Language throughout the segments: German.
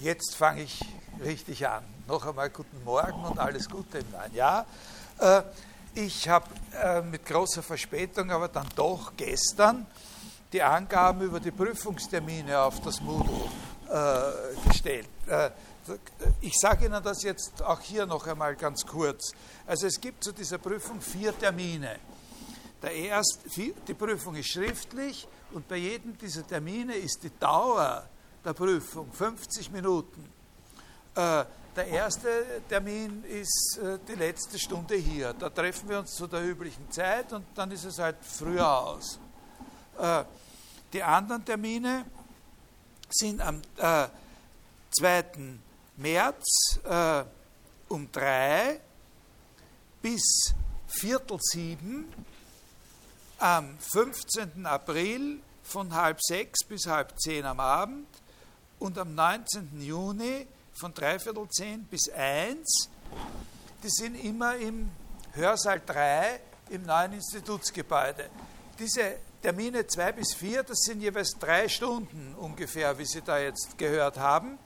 Jetzt fange ich richtig an. Noch einmal guten Morgen und alles Gute im neuen Jahr. Äh, ich habe äh, mit großer Verspätung, aber dann doch gestern die Angaben über die Prüfungstermine auf das Moodle äh, gestellt. Ich sage Ihnen das jetzt auch hier noch einmal ganz kurz. Also es gibt zu dieser Prüfung vier Termine. Der erste, die Prüfung ist schriftlich und bei jedem dieser Termine ist die Dauer der Prüfung 50 Minuten. Äh, der erste Termin ist äh, die letzte Stunde hier. Da treffen wir uns zu der üblichen Zeit und dann ist es halt früher aus. Äh, die anderen Termine sind am 2. März um 3 bis Viertel sieben, am 15. April von halb sechs bis halb zehn am Abend und am 19. Juni von dreiviertel zehn bis eins. Die sind immer im Hörsaal 3 im neuen Institutsgebäude. Diese Termine 2 bis 4, das sind jeweils drei Stunden ungefähr, wie Sie da jetzt gehört haben.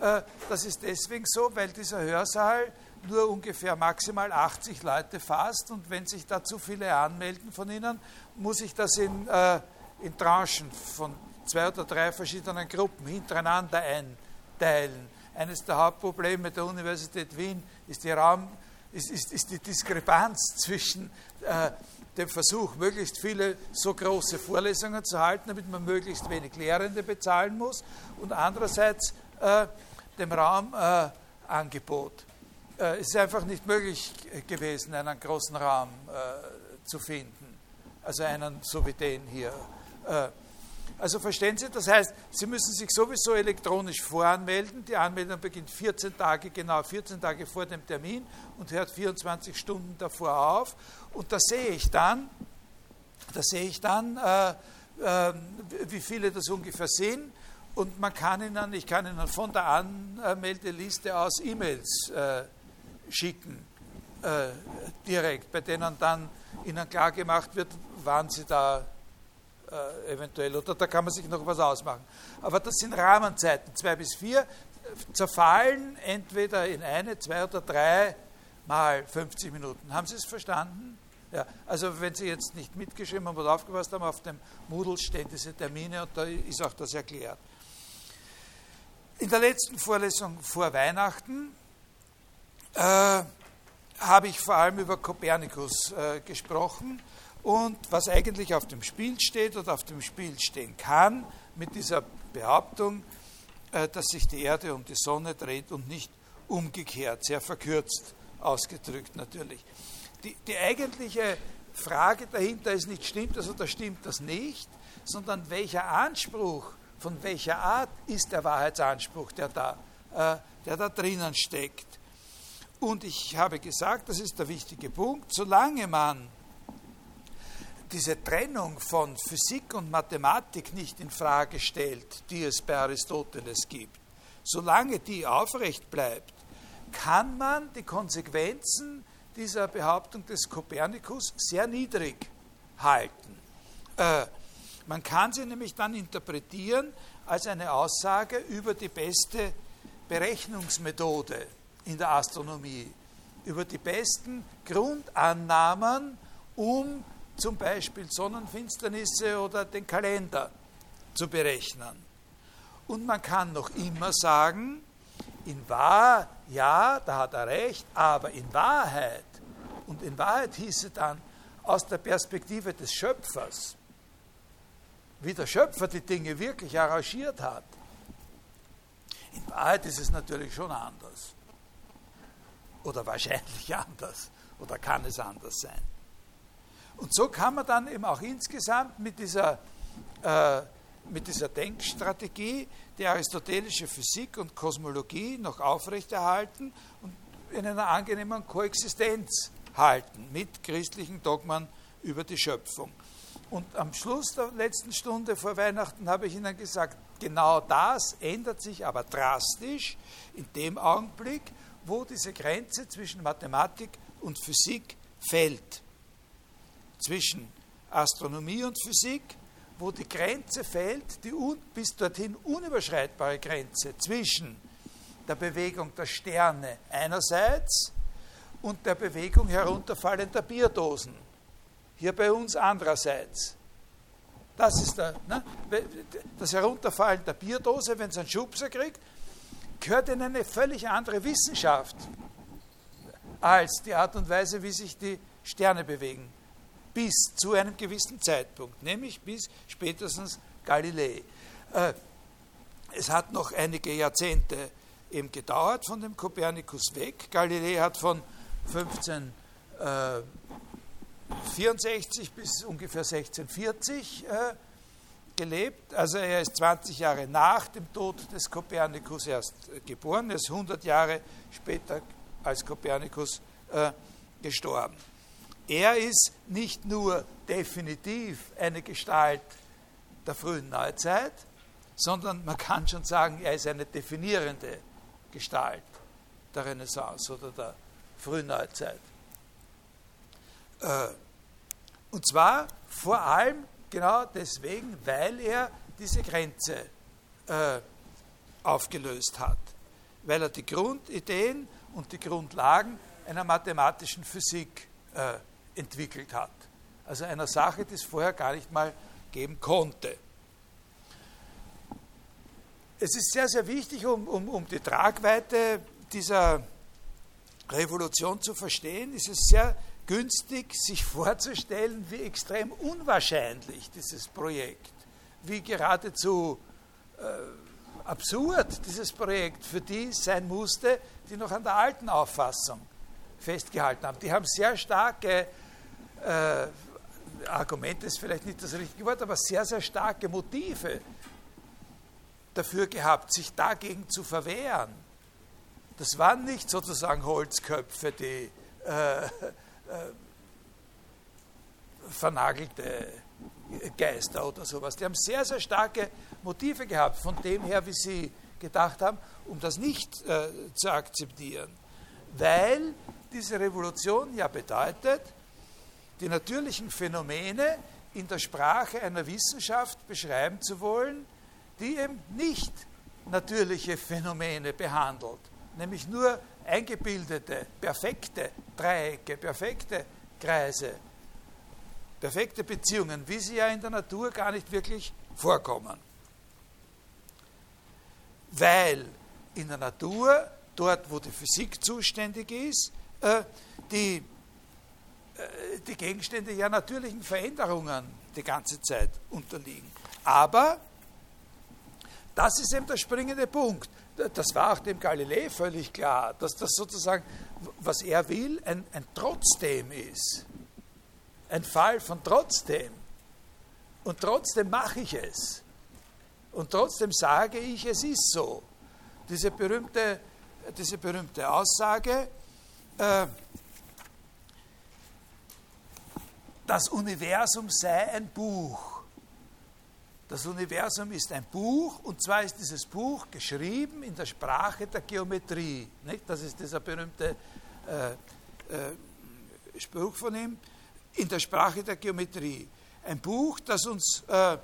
Äh, das ist deswegen so, weil dieser Hörsaal nur ungefähr maximal 80 Leute fasst und wenn sich da zu viele anmelden von Ihnen, muss ich das in, äh, in Tranchen von zwei oder drei verschiedenen Gruppen hintereinander einteilen. Eines der Hauptprobleme der Universität Wien ist die, Raum, ist, ist, ist die Diskrepanz zwischen äh, dem Versuch, möglichst viele so große Vorlesungen zu halten, damit man möglichst wenig Lehrende bezahlen muss, und andererseits äh, dem Raumangebot. Äh, es ist einfach nicht möglich gewesen, einen großen Raum äh, zu finden, also einen so wie den hier. Also verstehen Sie, das heißt, Sie müssen sich sowieso elektronisch voranmelden. Die Anmeldung beginnt 14 Tage, genau 14 Tage vor dem Termin und hört 24 Stunden davor auf. Und da sehe ich dann, da sehe ich dann, äh, äh, wie viele das ungefähr sind. Und man kann Ihnen, ich kann Ihnen von der Anmeldeliste aus E-Mails äh, schicken, äh, direkt, bei denen dann Ihnen klar gemacht wird, wann Sie da äh, eventuell, oder da kann man sich noch was ausmachen. Aber das sind Rahmenzeiten, zwei bis vier, zerfallen entweder in eine, zwei oder drei mal 50 Minuten. Haben Sie es verstanden? Ja, also wenn Sie jetzt nicht mitgeschrieben haben oder aufgepasst haben, auf dem Moodle stehen diese Termine und da ist auch das erklärt. In der letzten Vorlesung vor Weihnachten äh, habe ich vor allem über Kopernikus äh, gesprochen und was eigentlich auf dem Spiel steht oder auf dem Spiel stehen kann, mit dieser Behauptung, äh, dass sich die Erde um die Sonne dreht und nicht umgekehrt, sehr verkürzt ausgedrückt natürlich. Die, die eigentliche Frage dahinter ist nicht, stimmt das oder stimmt das nicht, sondern welcher Anspruch, von welcher Art ist der Wahrheitsanspruch, der da, äh, der da drinnen steckt. Und ich habe gesagt, das ist der wichtige Punkt, solange man diese Trennung von Physik und Mathematik nicht in Frage stellt, die es bei Aristoteles gibt, solange die aufrecht bleibt, kann man die Konsequenzen dieser Behauptung des Kopernikus sehr niedrig halten. Äh, man kann sie nämlich dann interpretieren als eine Aussage über die beste Berechnungsmethode in der Astronomie, über die besten Grundannahmen, um zum Beispiel Sonnenfinsternisse oder den Kalender zu berechnen. Und man kann noch immer sagen, in Wahrheit, ja, da hat er recht, aber in Wahrheit, und in Wahrheit hieße dann aus der Perspektive des Schöpfers, wie der Schöpfer die Dinge wirklich arrangiert hat, in Wahrheit ist es natürlich schon anders. Oder wahrscheinlich anders. Oder kann es anders sein. Und so kann man dann eben auch insgesamt mit dieser, äh, mit dieser Denkstrategie die aristotelische Physik und Kosmologie noch aufrechterhalten und in einer angenehmen Koexistenz halten mit christlichen Dogmen über die Schöpfung. Und am Schluss der letzten Stunde vor Weihnachten habe ich Ihnen gesagt, genau das ändert sich aber drastisch in dem Augenblick, wo diese Grenze zwischen Mathematik und Physik fällt zwischen Astronomie und Physik, wo die Grenze fällt, die bis dorthin unüberschreitbare Grenze zwischen der Bewegung der Sterne einerseits und der Bewegung herunterfallender Bierdosen. Hier bei uns andererseits. Das ist der, ne? das Herunterfallen der Bierdose, wenn es einen Schubser kriegt, gehört in eine völlig andere Wissenschaft als die Art und Weise, wie sich die Sterne bewegen. Bis zu einem gewissen Zeitpunkt, nämlich bis spätestens Galilei. Äh, es hat noch einige Jahrzehnte eben gedauert von dem Kopernikus weg. Galilei hat von 1564 bis ungefähr 1640 äh, gelebt. Also er ist 20 Jahre nach dem Tod des Kopernikus erst äh, geboren. Er ist 100 Jahre später als Kopernikus äh, gestorben. Er ist nicht nur definitiv eine Gestalt der frühen Neuzeit, sondern man kann schon sagen, er ist eine definierende Gestalt der Renaissance oder der frühen Neuzeit. Äh, und zwar vor allem genau deswegen, weil er diese Grenze äh, aufgelöst hat, weil er die Grundideen und die Grundlagen einer mathematischen Physik äh, entwickelt hat. Also einer Sache, die es vorher gar nicht mal geben konnte. Es ist sehr, sehr wichtig, um, um, um die Tragweite dieser Revolution zu verstehen, ist es sehr günstig, sich vorzustellen, wie extrem unwahrscheinlich dieses Projekt, wie geradezu äh, absurd dieses Projekt für die sein musste, die noch an der alten Auffassung festgehalten haben. Die haben sehr starke äh, Argumente, ist vielleicht nicht das richtige Wort, aber sehr, sehr starke Motive dafür gehabt, sich dagegen zu verwehren. Das waren nicht sozusagen Holzköpfe, die äh, äh, vernagelte Geister oder sowas. Die haben sehr, sehr starke Motive gehabt, von dem her, wie sie gedacht haben, um das nicht äh, zu akzeptieren. Weil diese Revolution ja bedeutet, die natürlichen Phänomene in der Sprache einer Wissenschaft beschreiben zu wollen, die eben nicht natürliche Phänomene behandelt, nämlich nur eingebildete, perfekte Dreiecke, perfekte Kreise, perfekte Beziehungen, wie sie ja in der Natur gar nicht wirklich vorkommen. Weil in der Natur, dort wo die Physik zuständig ist, äh, die, die Gegenstände ja natürlichen Veränderungen die ganze Zeit unterliegen. Aber das ist eben der springende Punkt. Das war auch dem Galilei völlig klar, dass das sozusagen, was er will, ein, ein Trotzdem ist. Ein Fall von trotzdem. Und trotzdem mache ich es. Und trotzdem sage ich, es ist so. Diese berühmte, diese berühmte Aussage, äh, das Universum sei ein Buch. Das Universum ist ein Buch und zwar ist dieses Buch geschrieben in der Sprache der Geometrie. Nicht? Das ist dieser berühmte äh, äh, Spruch von ihm, in der Sprache der Geometrie. Ein Buch, das uns äh,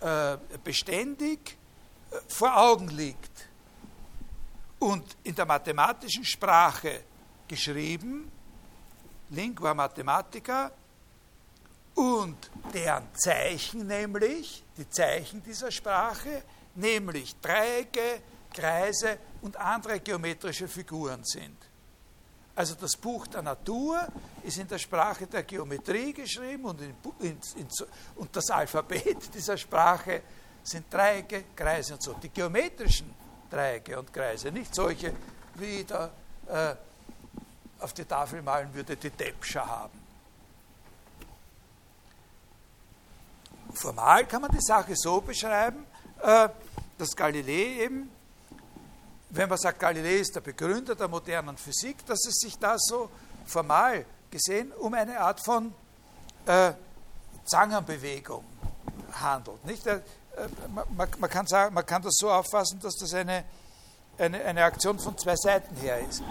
äh beständig äh, vor Augen liegt und in der mathematischen Sprache geschrieben, Lingua Mathematica, und deren Zeichen nämlich, die Zeichen dieser Sprache, nämlich Dreiecke, Kreise und andere geometrische Figuren sind. Also das Buch der Natur ist in der Sprache der Geometrie geschrieben und, in, in, in, und das Alphabet dieser Sprache sind Dreiecke, Kreise und so. Die geometrischen Dreiecke und Kreise, nicht solche, wie da äh, auf die Tafel malen würde, die Depscher haben. Formal kann man die Sache so beschreiben, äh, dass Galilei eben, wenn man sagt, Galilei ist der Begründer der modernen Physik, dass es sich da so formal gesehen um eine Art von äh, Zangenbewegung handelt. Nicht? Äh, man, man, kann sagen, man kann das so auffassen, dass das eine, eine, eine Aktion von zwei Seiten her ist.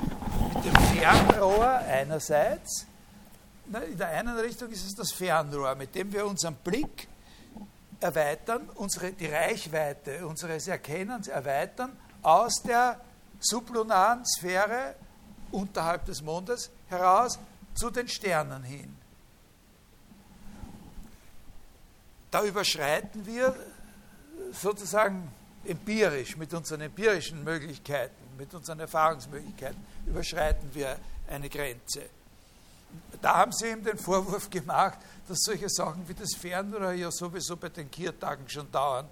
Mit dem Fernrohr einerseits, in der einen Richtung ist es das Fernrohr, mit dem wir unseren Blick erweitern, unsere, die Reichweite unseres Erkennens erweitern aus der sublunaren Sphäre unterhalb des Mondes heraus zu den Sternen hin. Da überschreiten wir sozusagen empirisch, mit unseren empirischen Möglichkeiten, mit unseren Erfahrungsmöglichkeiten, überschreiten wir eine Grenze. Da haben sie ihm den Vorwurf gemacht, dass solche Sachen wie das Fernrohr ja sowieso bei den Kiertagen schon dauernd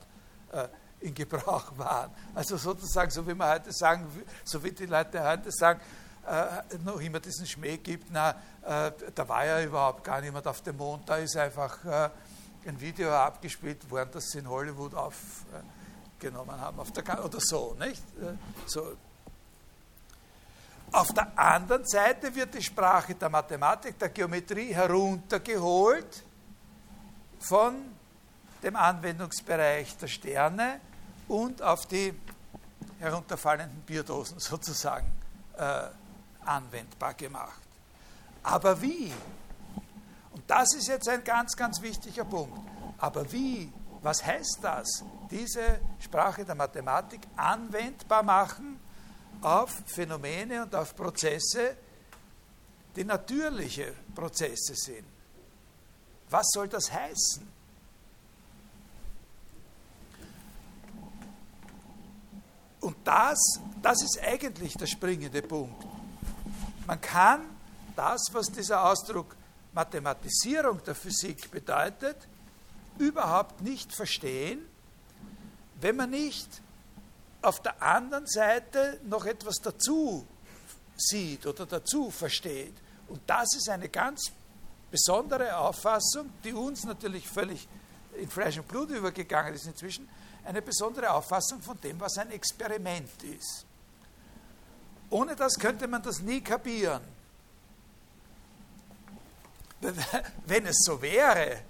äh, in Gebrauch waren. Also sozusagen, so wie man heute sagen, so wie die Leute heute sagen, äh, noch immer diesen Schmäh gibt, na, äh, da war ja überhaupt gar niemand auf dem Mond, da ist einfach äh, ein Video abgespielt worden, das sie in Hollywood aufgenommen haben, auf der, oder so, nicht? Äh, so. Auf der anderen Seite wird die Sprache der Mathematik, der Geometrie heruntergeholt von dem Anwendungsbereich der Sterne und auf die herunterfallenden Bierdosen sozusagen äh, anwendbar gemacht. Aber wie? Und das ist jetzt ein ganz, ganz wichtiger Punkt. Aber wie? Was heißt das? Diese Sprache der Mathematik anwendbar machen auf Phänomene und auf Prozesse, die natürliche Prozesse sind. Was soll das heißen? Und das, das ist eigentlich der springende Punkt. Man kann das, was dieser Ausdruck Mathematisierung der Physik bedeutet, überhaupt nicht verstehen, wenn man nicht auf der anderen Seite noch etwas dazu sieht oder dazu versteht. Und das ist eine ganz besondere Auffassung, die uns natürlich völlig in Fleisch und Blut übergegangen ist inzwischen, eine besondere Auffassung von dem, was ein Experiment ist. Ohne das könnte man das nie kapieren. Wenn es so wäre,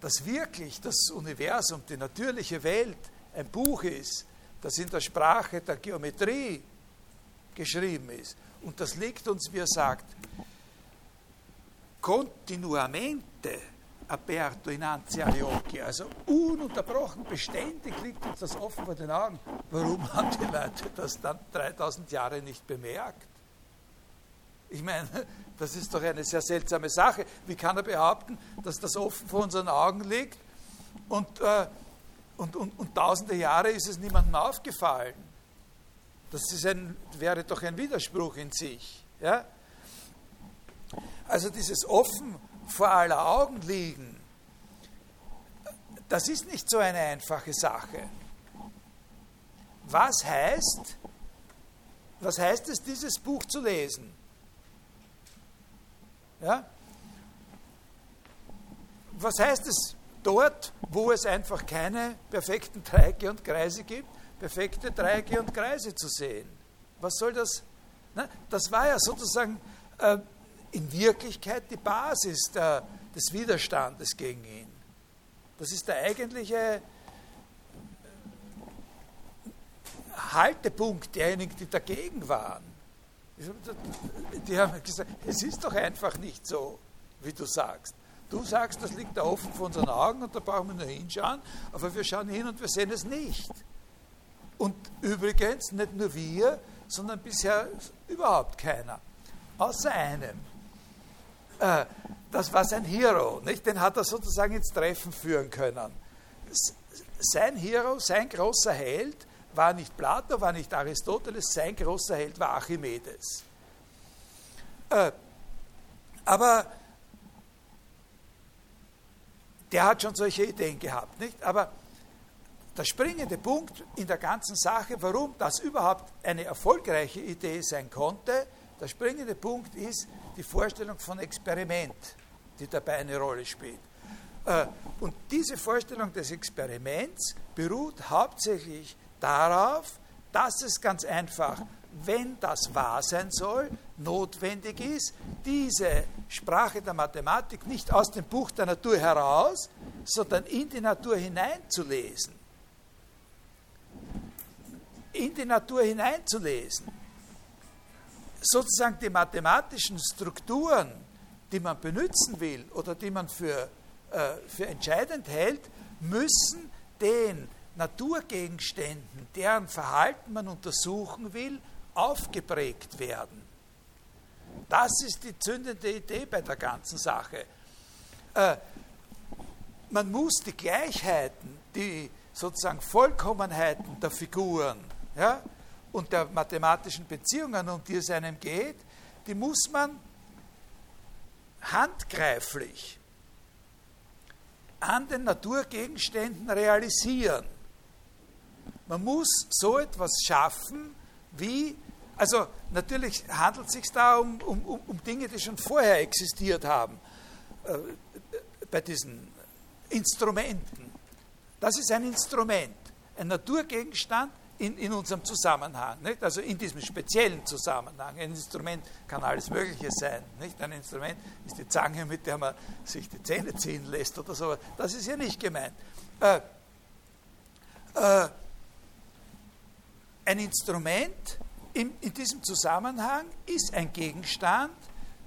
dass wirklich das Universum, die natürliche Welt ein Buch ist, das in der Sprache der Geometrie geschrieben ist, und das liegt uns, wie er sagt, continuamente aperto innanzi agli occhi, also ununterbrochen, beständig liegt uns das offen vor den Augen. Warum haben die Leute das dann 3000 Jahre nicht bemerkt? Ich meine, das ist doch eine sehr seltsame Sache. Wie kann er behaupten, dass das offen vor unseren Augen liegt und, äh, und, und, und tausende Jahre ist es niemandem aufgefallen? Das ein, wäre doch ein Widerspruch in sich. Ja? Also dieses offen vor aller Augen liegen, das ist nicht so eine einfache Sache. Was heißt, was heißt es, dieses Buch zu lesen? Ja? Was heißt es dort, wo es einfach keine perfekten Dreiecke und Kreise gibt, perfekte Dreiecke und Kreise zu sehen? Was soll das? Na, das war ja sozusagen äh, in Wirklichkeit die Basis der, des Widerstandes gegen ihn. Das ist der eigentliche äh, Haltepunkt derjenigen, die dagegen waren. Die haben gesagt, es ist doch einfach nicht so, wie du sagst. Du sagst, das liegt da offen vor unseren Augen und da brauchen wir nur hinschauen, aber wir schauen hin und wir sehen es nicht. Und übrigens, nicht nur wir, sondern bisher überhaupt keiner. Außer einem. Äh, das war sein Hero, nicht? den hat er sozusagen ins Treffen führen können. Sein Hero, sein großer Held war nicht Plato, war nicht Aristoteles, sein großer Held war Archimedes. Äh, aber der hat schon solche Ideen gehabt, nicht? Aber der springende Punkt in der ganzen Sache, warum das überhaupt eine erfolgreiche Idee sein konnte, der springende Punkt ist die Vorstellung von Experiment, die dabei eine Rolle spielt. Äh, und diese Vorstellung des Experiments beruht hauptsächlich darauf, dass es ganz einfach, wenn das wahr sein soll, notwendig ist, diese Sprache der Mathematik nicht aus dem Buch der Natur heraus, sondern in die Natur hineinzulesen. In die Natur hineinzulesen. Sozusagen die mathematischen Strukturen, die man benutzen will oder die man für, äh, für entscheidend hält, müssen den Naturgegenständen, deren Verhalten man untersuchen will, aufgeprägt werden. Das ist die zündende Idee bei der ganzen Sache. Äh, man muss die Gleichheiten, die sozusagen Vollkommenheiten der Figuren ja, und der mathematischen Beziehungen, um die es einem geht, die muss man handgreiflich an den Naturgegenständen realisieren. Man muss so etwas schaffen, wie, also natürlich handelt es sich da um, um, um Dinge, die schon vorher existiert haben, äh, bei diesen Instrumenten. Das ist ein Instrument, ein Naturgegenstand in, in unserem Zusammenhang, nicht? also in diesem speziellen Zusammenhang. Ein Instrument kann alles Mögliche sein. Nicht? Ein Instrument ist die Zange, mit der man sich die Zähne ziehen lässt oder so. Das ist ja nicht gemeint. Äh, äh, ein Instrument in, in diesem Zusammenhang ist ein Gegenstand,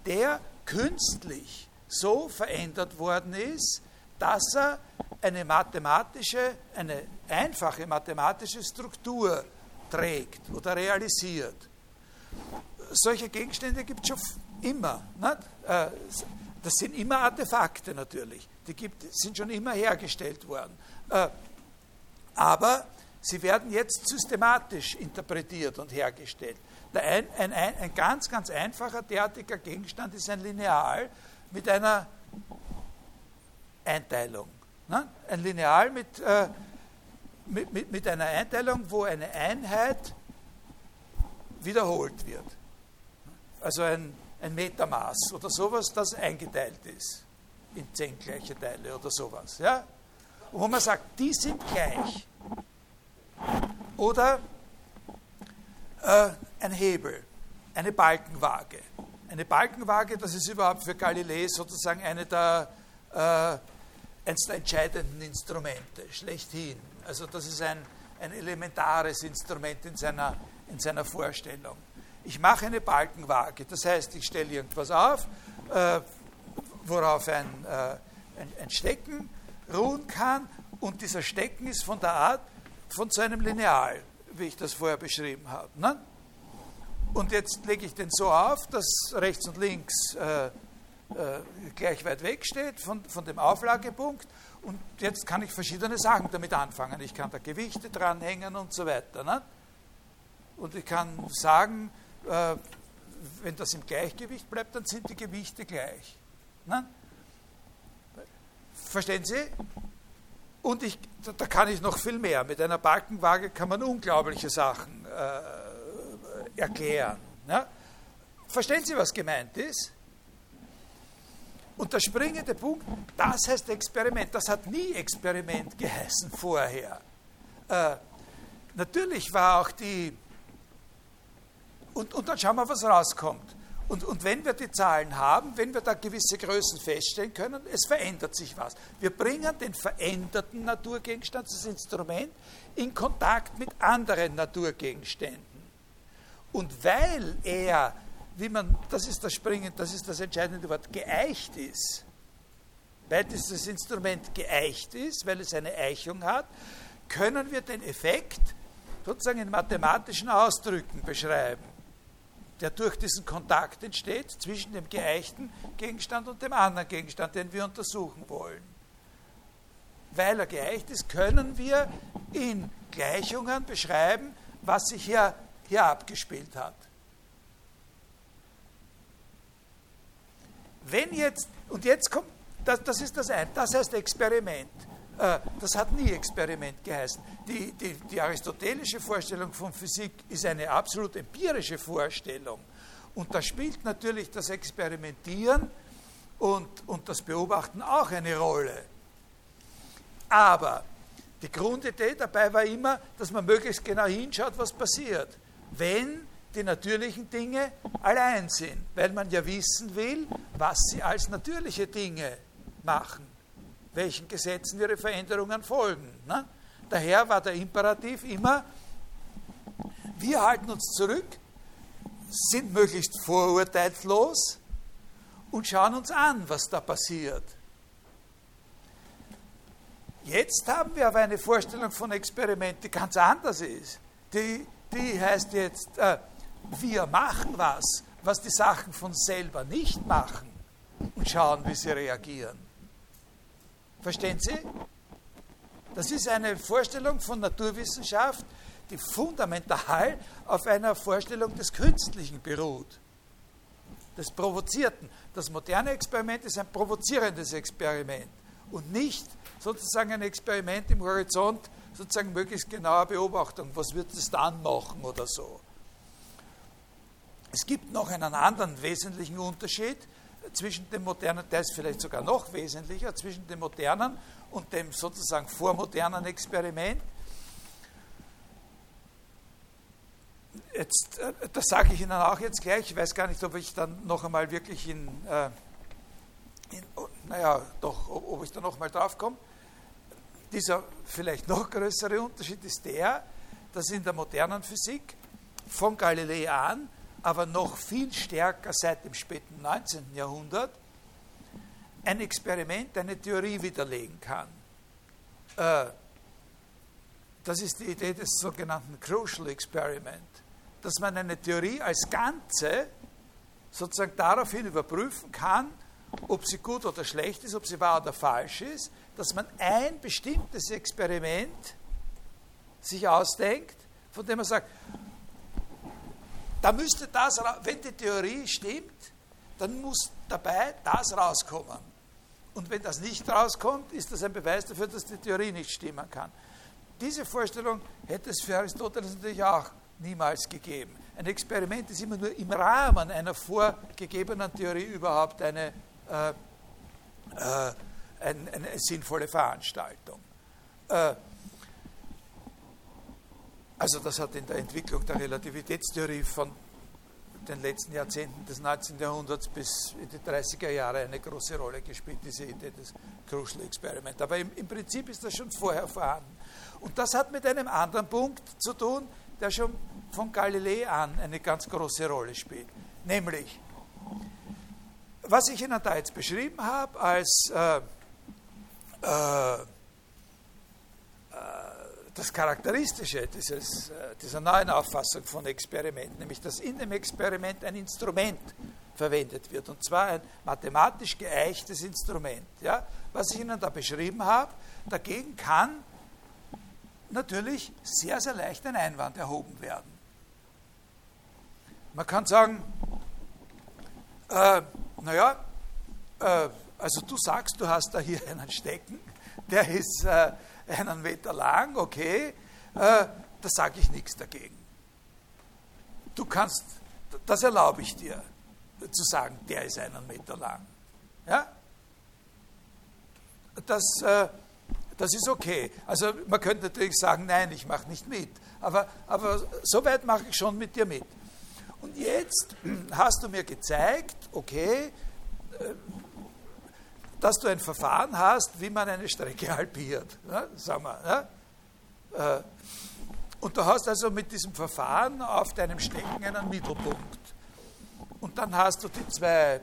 der künstlich so verändert worden ist, dass er eine mathematische, eine einfache mathematische Struktur trägt oder realisiert. Solche Gegenstände gibt es schon immer. Äh, das sind immer Artefakte natürlich. Die gibt, sind schon immer hergestellt worden. Äh, aber sie werden jetzt systematisch interpretiert und hergestellt. Ein, ein, ein, ganz, ganz einfacher derartiger Gegenstand ist ein Lineal mit einer Einteilung. Ne? Ein Lineal mit, äh, mit, mit, mit einer Einteilung, wo eine Einheit wiederholt wird. Also ein, ein Metermaß oder sowas, das eingeteilt ist in zehn gleiche Teile oder sowas. Ja? Wo man sagt, die sind gleich. Oder äh, ein Hebel, eine Balkenwaage. Eine Balkenwaage, das ist überhaupt für Galilei sozusagen eine der äh, eines der entscheidenden Instrumente, schlechthin. Also das ist ein, ein elementares Instrument in seiner, in seiner Vorstellung. Ich mache eine Balkenwaage, das heißt, ich stelle irgendwas auf, äh, worauf ein, äh, ein, ein, Stecken ruhen kann und dieser Stecken ist von der Art von so einem Lineal, wie ich das vorher beschrieben habe. Ne? Und jetzt lege ich den so auf, dass rechts und links äh, äh, gleich weit weg steht von, von dem Auflagepunkt. Und jetzt kann ich verschiedene Sachen damit anfangen. Ich kann da Gewichte dranhängen und so weiter. Ne? Und ich kann sagen, äh, wenn das im Gleichgewicht bleibt, dann sind die Gewichte gleich. Ne? Verstehen Sie? Und ich, da, kann ich noch viel mehr. Mit einer Balkenwaage kann man unglaubliche Sachen äh, erklären. Ne? Verstehen Sie, was gemeint ist? Und der springende Punkt, das heißt Experiment. Das hat nie Experiment geheißen vorher. Äh, natürlich war auch die, und, und dann schauen wir, was rauskommt. Und, und wenn wir die Zahlen haben, wenn wir da gewisse Größen feststellen können, es verändert sich was. Wir bringen den veränderten Naturgegenstand, das Instrument, in Kontakt mit anderen Naturgegenständen. Und weil er wie man, das ist das springende, das ist das entscheidende Wort, geeicht ist. Weil dieses Instrument geeicht ist, weil es eine Eichung hat, können wir den Effekt sozusagen in mathematischen Ausdrücken beschreiben, der durch diesen Kontakt entsteht zwischen dem geeichten Gegenstand und dem anderen Gegenstand, den wir untersuchen wollen. Weil er geeicht ist, können wir in Gleichungen beschreiben, was sich hier, hier abgespielt hat. Wenn jetzt, und jetzt kommt, das, das ist das eine, das heißt Experiment. Äh, das hat nie Experiment geheißen. Die, die, die aristotelische Vorstellung von Physik ist eine absolut empirische Vorstellung. Und da spielt natürlich das Experimentieren und, und das Beobachten auch eine Rolle. Aber die Grundidee dabei war immer, dass man möglichst genau hinschaut, was passiert. Wenn die natürlichen Dinge allein sind, weil man ja wissen will, was sie als natürliche Dinge machen, welchen Gesetzen ihre Veränderungen folgen. Ne? Daher war der Imperativ immer, wir halten uns zurück, sind möglichst vorurteilslos und schauen uns an, was da passiert. Jetzt haben wir aber eine Vorstellung von Experiment, die ganz anders ist. Die, die heißt jetzt, äh, wir machen was, was die Sachen von selber nicht machen und schauen, wie sie reagieren. Verstehen Sie? Das ist eine Vorstellung von Naturwissenschaft, die fundamental auf einer Vorstellung des Künstlichen beruht, des Provozierten. Das moderne Experiment ist ein provozierendes Experiment und nicht sozusagen ein Experiment im Horizont, sozusagen möglichst genauer Beobachtung. Was wird es dann machen oder so? Es gibt noch einen anderen wesentlichen Unterschied zwischen dem modernen, der ist vielleicht sogar noch wesentlicher, zwischen dem modernen und dem sozusagen vormodernen Experiment. Jetzt, äh, das sage ich Ihnen auch jetzt gleich. Ich weiß gar nicht, ob ich dann noch einmal wirklich in, äh, in oh, naja, doch, ob ich da noch mal drauf komme. Dieser vielleicht noch größere Unterschied ist der, dass in der modernen Physik von Galilei an, aber noch viel stärker seit dem späten 19. Jahrhundert, ein Experiment eine Theorie widerlegen kann. Äh, das ist die Idee des sogenannten Crucial Experiment, dass man eine Theorie als Ganze sozusagen daraufhin überprüfen kann, ob sie gut oder schlecht ist, ob sie wahr oder falsch ist, dass man ein bestimmtes Experiment sich ausdenkt, von dem man sagt, da müsste das, wenn die Theorie stimmt, dann muss dabei das rauskommen. Und wenn das nicht rauskommt, ist das ein Beweis dafür, dass die Theorie nicht stimmen kann. Diese Vorstellung hätte es für Aristoteles natürlich auch niemals gegeben. Ein Experiment ist immer nur im Rahmen einer vorgegebenen Theorie überhaupt eine äh, äh, eine, eine sinnvolle Veranstaltung. Äh, also das hat in der Entwicklung der Relativitätstheorie von den letzten Jahrzehnten des 19. Jahrhunderts bis in die 30er Jahre eine große Rolle gespielt, diese Idee des Crucial Experiment. Aber im, im, Prinzip ist das schon vorher vorhanden. Und das hat mit einem anderen Punkt zu tun, der schon von Galilei an eine ganz große Rolle spielt. Nämlich, was ich Ihnen da jetzt beschrieben habe als äh, äh, das Charakteristische dieses, äh, dieser neuen Auffassung von Experiment, nämlich dass in dem Experiment ein Instrument verwendet wird, und zwar ein mathematisch geeichtes Instrument. Ja? Was ich Ihnen da beschrieben habe, dagegen kann natürlich sehr, sehr leicht ein Einwand erhoben werden. Man kann sagen, äh, naja, äh, also du sagst, du hast da hier einen Stecken, der ist äh, einen Meter lang, okay, äh, da sage ich nichts dagegen. Du kannst, das erlaube ich dir, zu sagen, der ist einen Meter lang. Ja? Das, äh, das ist okay. Also man könnte natürlich sagen, nein, ich mache nicht mit. Aber, aber so weit mache ich schon mit dir mit. Und jetzt hast du mir gezeigt, okay, äh, dass du ein Verfahren hast, wie man eine Strecke halbiert. Ne? Sagen wir, ne? Äh, und du hast also mit diesem Verfahren auf deinem Stecken einen Mittelpunkt. Und dann hast du die zwei,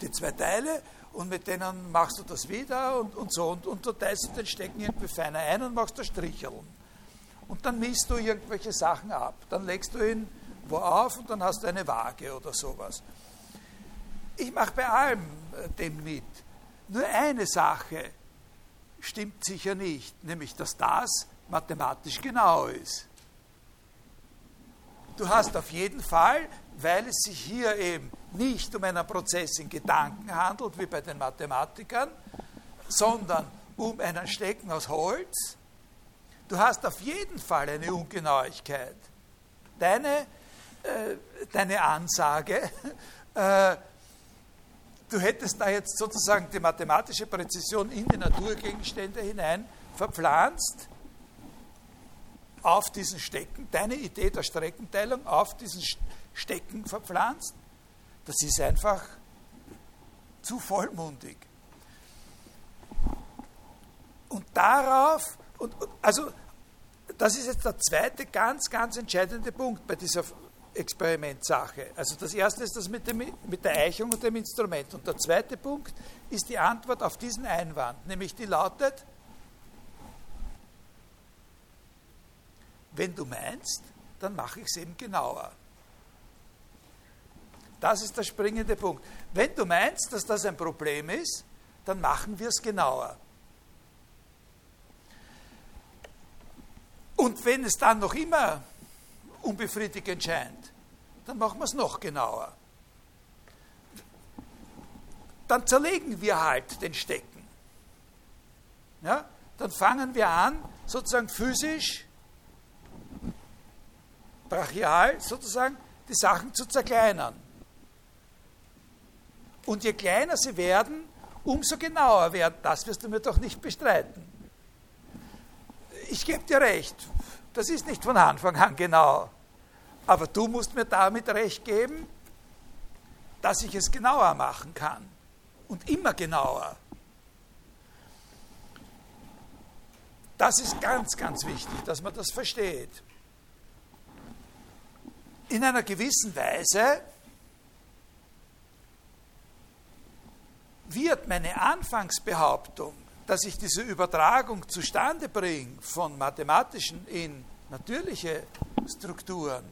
die zwei Teile und mit denen machst du das wieder und, und so. Und, und du teilst den Stecken irgendwie feiner ein und machst da Stricheln. Und dann misst du irgendwelche Sachen ab. Dann legst du ihn wo auf und dann hast du eine Waage oder sowas. Ich mache bei allem äh, dem mit. Nur eine Sache stimmt sicher nicht, nämlich dass das mathematisch genau ist. Du hast auf jeden Fall, weil es sich hier eben nicht um einen Prozess in Gedanken handelt, wie bei den Mathematikern, sondern um einen Stecken aus Holz, du hast auf jeden Fall eine Ungenauigkeit. Deine äh, deine Ansage, äh, du hättest da jetzt sozusagen die mathematische Präzision in die Naturgegenstände hinein verpflanzt, auf diesen Stecken, deine Idee der Streckenteilung auf diesen Stecken verpflanzt, das ist einfach zu vollmundig. Und darauf, und, also das ist jetzt der zweite ganz, ganz entscheidende Punkt bei dieser Experimentsache. Also das erste ist das mit, dem, mit der Eichung und dem Instrument. Und der zweite Punkt ist die Antwort auf diesen Einwand, nämlich die lautet, wenn du meinst, dann mache ich es eben genauer. Das ist der springende Punkt. Wenn du meinst, dass das ein Problem ist, dann machen wir es genauer. Und wenn es dann noch immer unbefriedigend scheint, dann machen wir es noch genauer. Dann zerlegen wir halt den Stecken. Ja? Dann fangen wir an, sozusagen physisch, brachial sozusagen, die Sachen zu zerkleinern. Und je kleiner sie werden, umso genauer werden. Das wirst du mir doch nicht bestreiten. Ich gebe dir recht, das ist nicht von Anfang an genau. Aber du musst mir damit recht geben, dass ich es genauer machen kann. Und immer genauer. Das ist ganz, ganz wichtig, dass man das versteht. In einer gewissen Weise wird meine Anfangsbehauptung, dass ich diese Übertragung zustande bringe von mathematischen in natürliche Strukturen,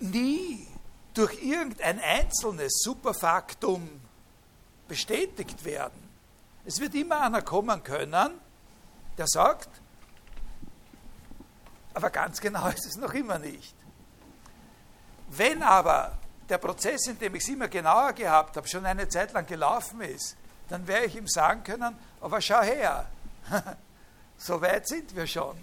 nie durch irgendein einzelnes Superfaktum bestätigt werden. Es wird immer einer kommen können, der sagt, aber ganz genau ist es noch immer nicht. Wenn aber der Prozess, in dem ich es immer genauer gehabt habe, schon eine Zeit lang gelaufen ist, dann werde ich ihm sagen können, aber schau her, so weit sind wir schon.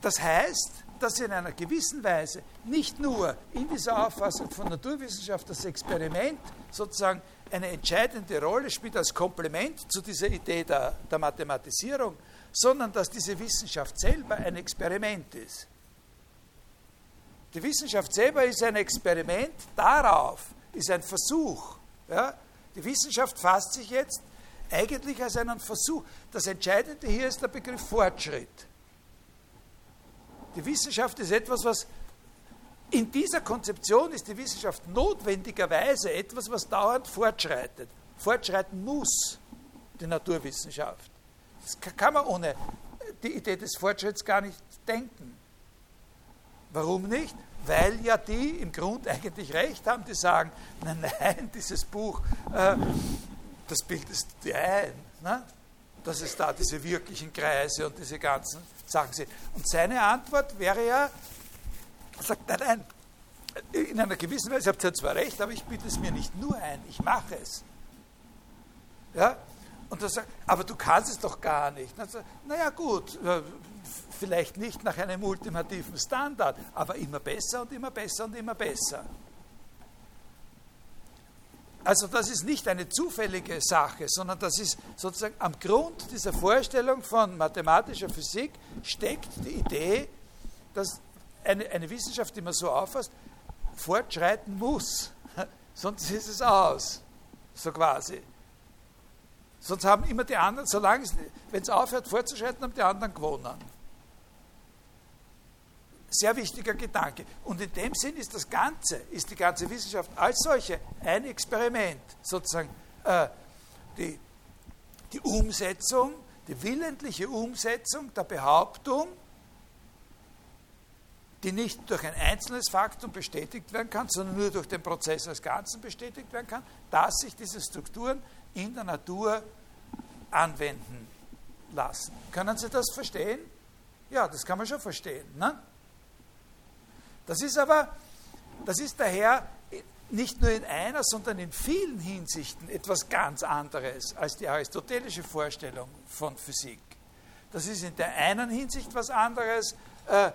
Das heißt, dass in einer gewissen Weise nicht nur in dieser Auffassung von Naturwissenschaft das Experiment sozusagen eine entscheidende Rolle spielt als Komplement zu dieser Idee der, der Mathematisierung, sondern dass diese Wissenschaft selber ein Experiment ist. Die Wissenschaft selber ist ein Experiment darauf, ist ein Versuch. Ja? Die Wissenschaft fasst sich jetzt eigentlich als einen Versuch. Das Entscheidende hier ist der Begriff Fortschritt. Die Wissenschaft ist etwas, was in dieser Konzeption ist die Wissenschaft notwendigerweise etwas, was dauernd fortschreitet. Fortschreiten muss die Naturwissenschaft. Das kann man ohne die Idee des Fortschritts gar nicht denken. Warum nicht? Weil ja die im Grund eigentlich recht haben, die sagen, nein, nein, dieses Buch, äh, das bildest du dir ein, ne? dass es da diese wirklichen Kreise und diese ganzen Sachen sind. Und seine Antwort wäre ja, er sagt, nein, nein, in einer gewissen Weise, habt ihr zwar recht, aber ich biete es mir nicht nur ein, ich mache es. Ja? Und er sagt, aber du kannst es doch gar nicht. naja gut, äh, vielleicht nicht nach einem ultimativen Standard, aber immer besser und immer besser und immer besser. Also das ist nicht eine zufällige Sache, sondern das ist sozusagen am Grund dieser Vorstellung von mathematischer Physik steckt die Idee, dass eine, eine Wissenschaft, die man so auffasst, fortschreiten muss. Sonst ist es aus, so quasi. Sonst haben immer die anderen, solange es, wenn es aufhört fortzuschreiten, haben die anderen gewonnen. Sehr wichtiger Gedanke. Und in dem Sinn ist das Ganze, ist die ganze Wissenschaft als solche ein Experiment, sozusagen äh, die, die Umsetzung, die willentliche Umsetzung der Behauptung, die nicht durch ein einzelnes Faktum bestätigt werden kann, sondern nur durch den Prozess als Ganzen bestätigt werden kann, dass sich diese Strukturen in der Natur anwenden lassen. Können Sie das verstehen? Ja, das kann man schon verstehen. Ne? Das ist aber, das ist daher nicht nur in einer, sondern in vielen Hinsichten etwas ganz anderes als die aristotelische Vorstellung von Physik. Das ist in der einen Hinsicht was anderes, äh,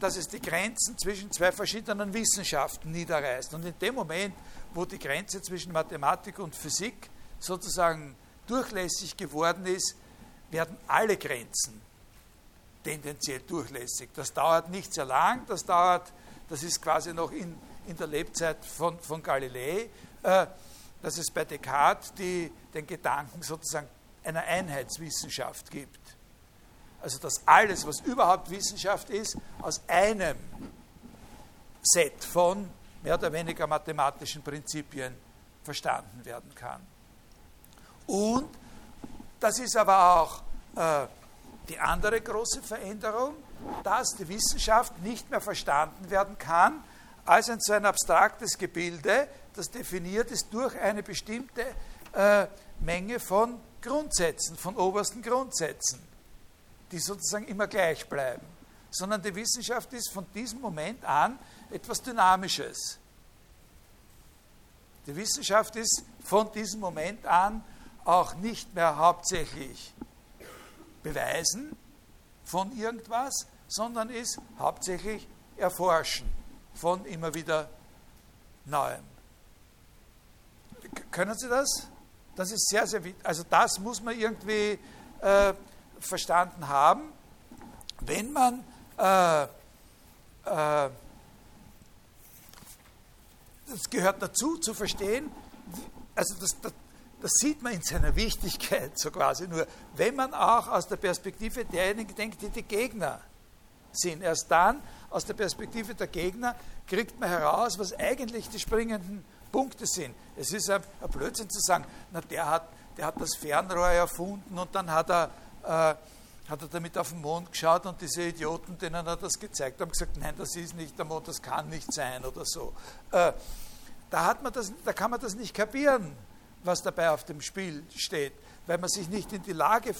dass es die Grenzen zwischen zwei verschiedenen Wissenschaften niederreißt. Und in dem Moment, wo die Grenze zwischen Mathematik und Physik sozusagen durchlässig geworden ist, werden alle Grenzen tendenziell durchlässig. Das dauert nicht sehr lang, das dauert, das ist quasi noch in, in der Lebzeit von, von Galilei, äh, dass es bei Descartes die, den Gedanken sozusagen einer Einheitswissenschaft gibt. Also dass alles, was überhaupt Wissenschaft ist, aus einem Set von mehr oder weniger mathematischen Prinzipien verstanden werden kann. Und das ist aber auch äh, die andere große Veränderung, dass die Wissenschaft nicht mehr verstanden werden kann als ein so ein abstraktes Gebilde, das definiert ist durch eine bestimmte äh, Menge von Grundsätzen, von obersten Grundsätzen, die sozusagen immer gleich bleiben, sondern die Wissenschaft ist von diesem Moment an etwas Dynamisches. Die Wissenschaft ist von diesem Moment an auch nicht mehr hauptsächlich Beweisen von irgendwas, sondern ist hauptsächlich Erforschen von immer wieder Neuem. Können Sie das? Das ist sehr, sehr wichtig. Also das muss man irgendwie äh, verstanden haben, wenn man äh, äh, das gehört dazu zu verstehen, also das, das, das, sieht man in seiner Wichtigkeit so quasi nur, wenn man auch aus der Perspektive derjenigen denkt, die die Gegner sind. Erst dann, aus der Perspektive der Gegner, kriegt man heraus, was eigentlich die springenden Punkte sind. Es ist ein, Blödsinn zu sagen, na, der, hat, der hat das Fernrohr erfunden und dann hat er, äh, hat er damit auf den Mond geschaut und diese Idioten, denen er das gezeigt haben, gesagt, nein, das ist nicht der Mond, das kann nicht sein oder so. Äh, da, hat man das, da kann man das nicht kapieren, was dabei auf dem Spiel steht, weil man sich nicht in die Lage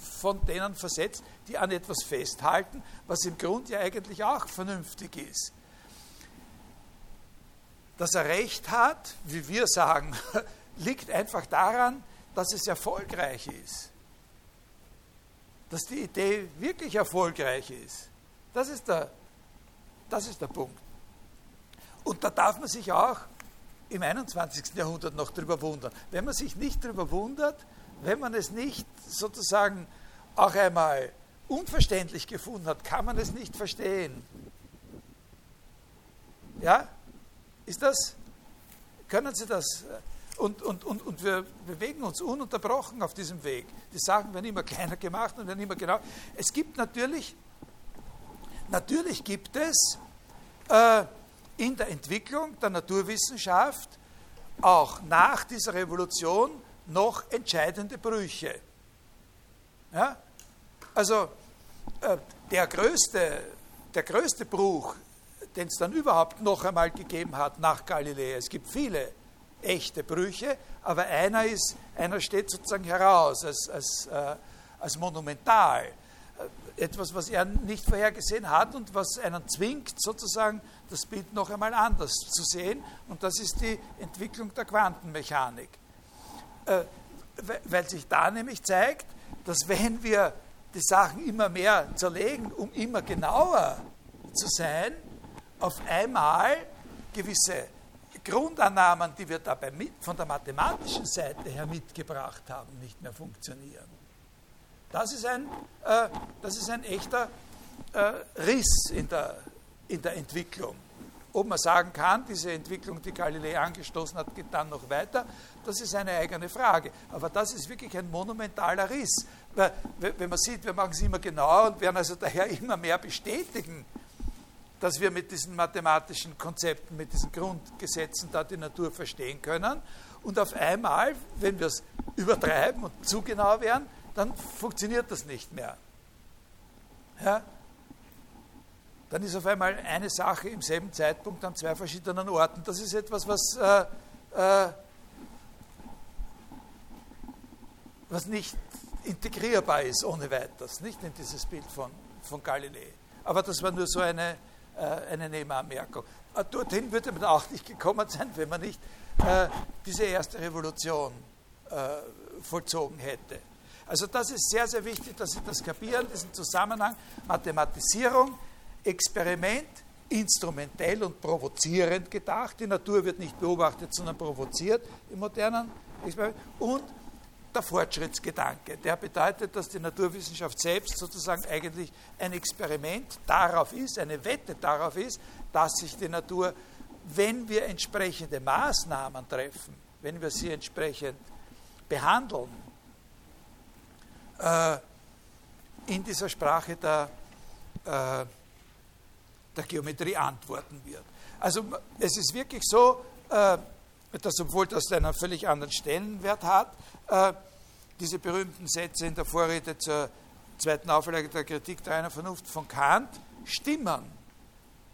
von denen versetzt, die an etwas festhalten, was im Grund ja eigentlich auch vernünftig ist dass er recht hat, wie wir sagen, liegt einfach daran, dass es erfolgreich ist. Dass die Idee wirklich erfolgreich ist. Das ist der, das ist der Punkt. Und da darf man sich auch im 21. Jahrhundert noch drüber wundern. Wenn man sich nicht drüber wundert, wenn man es nicht sozusagen auch einmal unverständlich gefunden hat, kann man es nicht verstehen. Ja? Ist das, können Sie das? Und, und, und, und wir bewegen uns ununterbrochen auf diesem Weg. Die Sachen werden immer kleiner gemacht und werden immer genau. Es gibt natürlich, natürlich gibt es äh, in der Entwicklung der Naturwissenschaft auch nach dieser Revolution noch entscheidende Brüche. Ja? Also äh, der, größte, der größte Bruch den es dann überhaupt noch einmal gegeben hat nach Galiläa. Es gibt viele echte Brüche, aber einer, ist, einer steht sozusagen heraus als, als, äh, als monumental. Äh, etwas, was er nicht vorhergesehen hat und was einen zwingt, sozusagen das Bild noch einmal anders zu sehen. Und das ist die Entwicklung der Quantenmechanik. Äh, weil sich da nämlich zeigt, dass wenn wir die Sachen immer mehr zerlegen, um immer genauer zu sein, auf einmal gewisse Grundannahmen, die wir dabei mit, von der mathematischen Seite her mitgebracht haben, nicht mehr funktionieren. Das ist ein, äh, das ist ein echter äh, Riss in der, in der Entwicklung. Ob man sagen kann, diese Entwicklung, die Galilei angestoßen hat, geht dann noch weiter, das ist eine eigene Frage. Aber das ist wirklich ein monumentaler Riss. Wenn man sieht, wir machen es immer genauer und werden also daher immer mehr bestätigen, dass wir mit diesen mathematischen Konzepten, mit diesen Grundgesetzen da die Natur verstehen können. Und auf einmal, wenn wir es übertreiben und zu genau werden, dann funktioniert das nicht mehr. Ja? Dann ist auf einmal eine Sache im selben Zeitpunkt an zwei verschiedenen Orten. Das ist etwas, was, äh, äh, was nicht integrierbar ist ohne weiteres, nicht in dieses Bild von, von Galilei. Aber das war nur so eine, äh, eine Nebenanmerkung. Äh, dorthin würde man auch nicht gekommen sein, wenn man nicht äh, diese erste Revolution vollzogen hätte. Also das ist sehr, sehr wichtig, dass Sie das kapieren, diesen Zusammenhang Mathematisierung, Experiment, instrumentell und provozierend gedacht. Die Natur wird nicht beobachtet, sondern provoziert im modernen Experiment. Und der Fortschrittsgedanke. Der bedeutet, dass die Naturwissenschaft selbst sozusagen eigentlich ein Experiment darauf ist, eine Wette darauf ist, dass sich die Natur, wenn wir entsprechende Maßnahmen treffen, wenn wir sie entsprechend behandeln, äh, in dieser Sprache der, äh, der Geometrie antworten wird. Also es ist wirklich so, äh, dass obwohl das einen völlig anderen Stellenwert hat, äh, diese berühmten Sätze in der Vorrede zur, zweiten Auflage der Kritik der reinen Vernunft von Kant stimmen.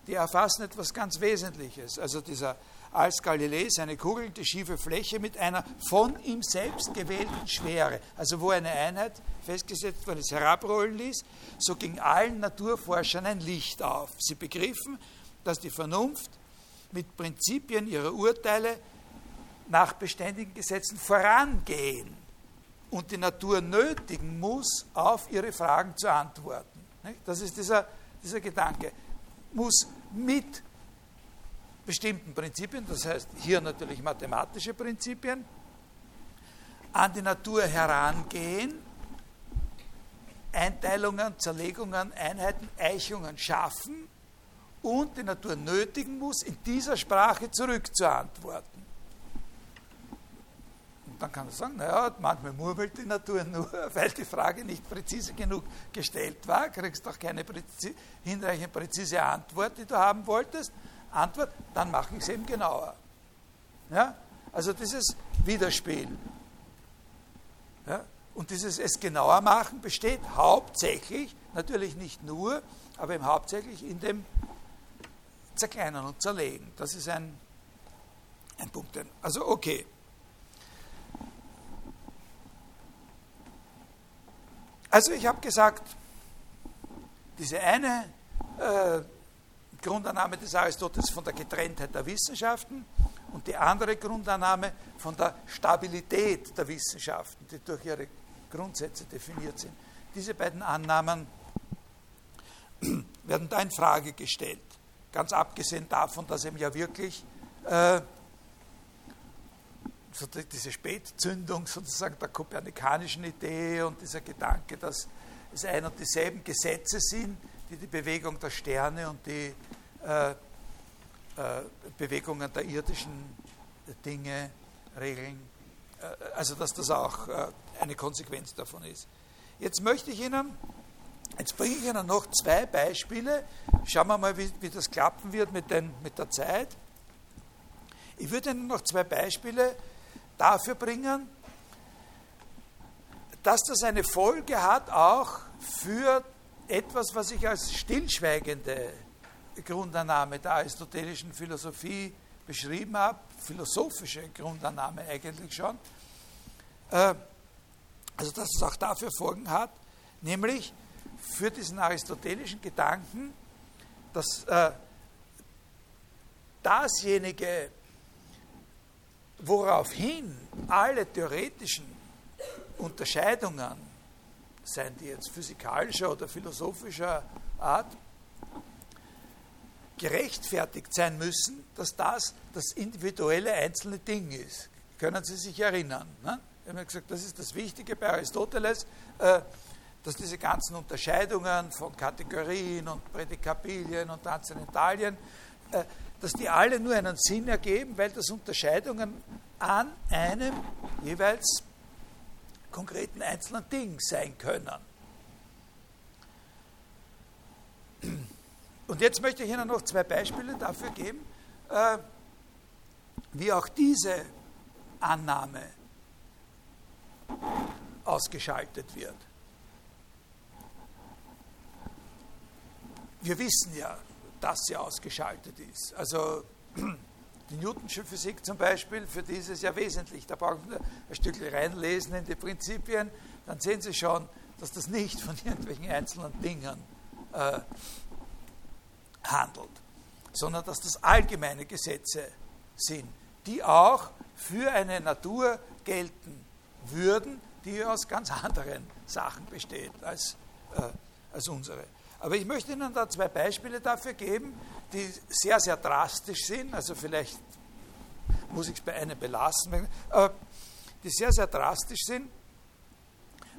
Die erfassen etwas ganz Wesentliches. Also dieser als Galilei seine Kugel, die schiefe Fläche mit einer von ihm selbst gewählten Schwere, also wo eine Einheit festgesetzt worden ist, herabrollen ließ, so ging allen Naturforschern ein Licht auf. Sie begriffen, dass die Vernunft mit Prinzipien ihrer Urteile nach beständigen Gesetzen vorangehen und die Natur nötigen muss, auf ihre Fragen zu antworten. Das ist dieser, dieser Gedanke. Muss mit bestimmten Prinzipien, das heißt hier natürlich mathematische Prinzipien, an die Natur herangehen, Einteilungen, Zerlegungen, Einheiten, Eichungen schaffen und die Natur nötigen muss, in dieser Sprache zurückzuantworten. Und dann kann man sagen, naja, manchmal murmelt die Natur nur, weil die Frage nicht präzise genug gestellt war, kriegst doch keine präzise, hinreichend präzise Antwort, die du haben wolltest. Antwort, dann mache ich es eben genauer. Ja? Also dieses Widerspiel. Ja? Und dieses es genauer machen besteht hauptsächlich, natürlich nicht nur, aber eben hauptsächlich in dem Zerkleinern und Zerlegen. Das ist ein, ein Punkt. Also okay. Also ich habe gesagt, diese eine äh, Grundannahme des Aristoteles von der Getrenntheit der Wissenschaften und die andere Grundannahme von der Stabilität der Wissenschaften, die durch ihre Grundsätze definiert sind. Diese beiden Annahmen werden da in Frage gestellt. Ganz abgesehen davon, dass eben ja wirklich äh, diese Spätzündung sozusagen der kopernikanischen Idee und dieser Gedanke, dass es ein und dieselben Gesetze sind, die die Bewegung der Sterne und die äh, äh, Bewegungen der irdischen Dinge regeln. Äh, also dass das auch äh, eine Konsequenz davon ist. Jetzt möchte ich Ihnen, jetzt bringe ich Ihnen noch zwei Beispiele. Schauen wir mal, wie, wie das klappen wird mit, den, mit der Zeit. Ich würde Ihnen noch zwei Beispiele dafür bringen, dass das eine Folge hat auch für etwas, was ich als stillschweigende Grundannahme der aristotelischen Philosophie beschrieben habe, philosophische Grundannahme eigentlich schon, äh, also dass es auch dafür Folgen hat, nämlich für diesen aristotelischen Gedanken, dass äh, dasjenige, woraufhin alle theoretischen Unterscheidungen, seien die jetzt physikalischer oder philosophischer Art, gerechtfertigt sein müssen, dass das das individuelle einzelne Ding ist. Können Sie sich erinnern? Ne? Wir haben gesagt, das ist das Wichtige bei Aristoteles, äh, dass diese ganzen Unterscheidungen von Kategorien und Prädikabilien und Transzendentalien, äh, dass die alle nur einen Sinn ergeben, weil das Unterscheidungen an einem jeweils konkreten einzelnen Ding sein können. Und jetzt möchte ich Ihnen noch zwei Beispiele dafür geben, äh, wie auch diese Annahme ausgeschaltet wird. Wir wissen ja, dass sie ausgeschaltet ist. Also die Newtonsche Physik zum Beispiel, für die ist es ja wesentlich. Da brauchen wir ein Stückchen reinlesen in die Prinzipien, dann sehen Sie schon, dass das nicht von irgendwelchen einzelnen Dingen äh, handelt, sondern dass das allgemeine Gesetze sind, die auch für eine Natur gelten würden, die aus ganz anderen Sachen besteht als, äh, als unsere. Aber ich möchte Ihnen da zwei Beispiele dafür geben, die sehr, sehr drastisch sind. Also vielleicht muss ich es bei einem belassen, äh, die sehr, sehr drastisch sind,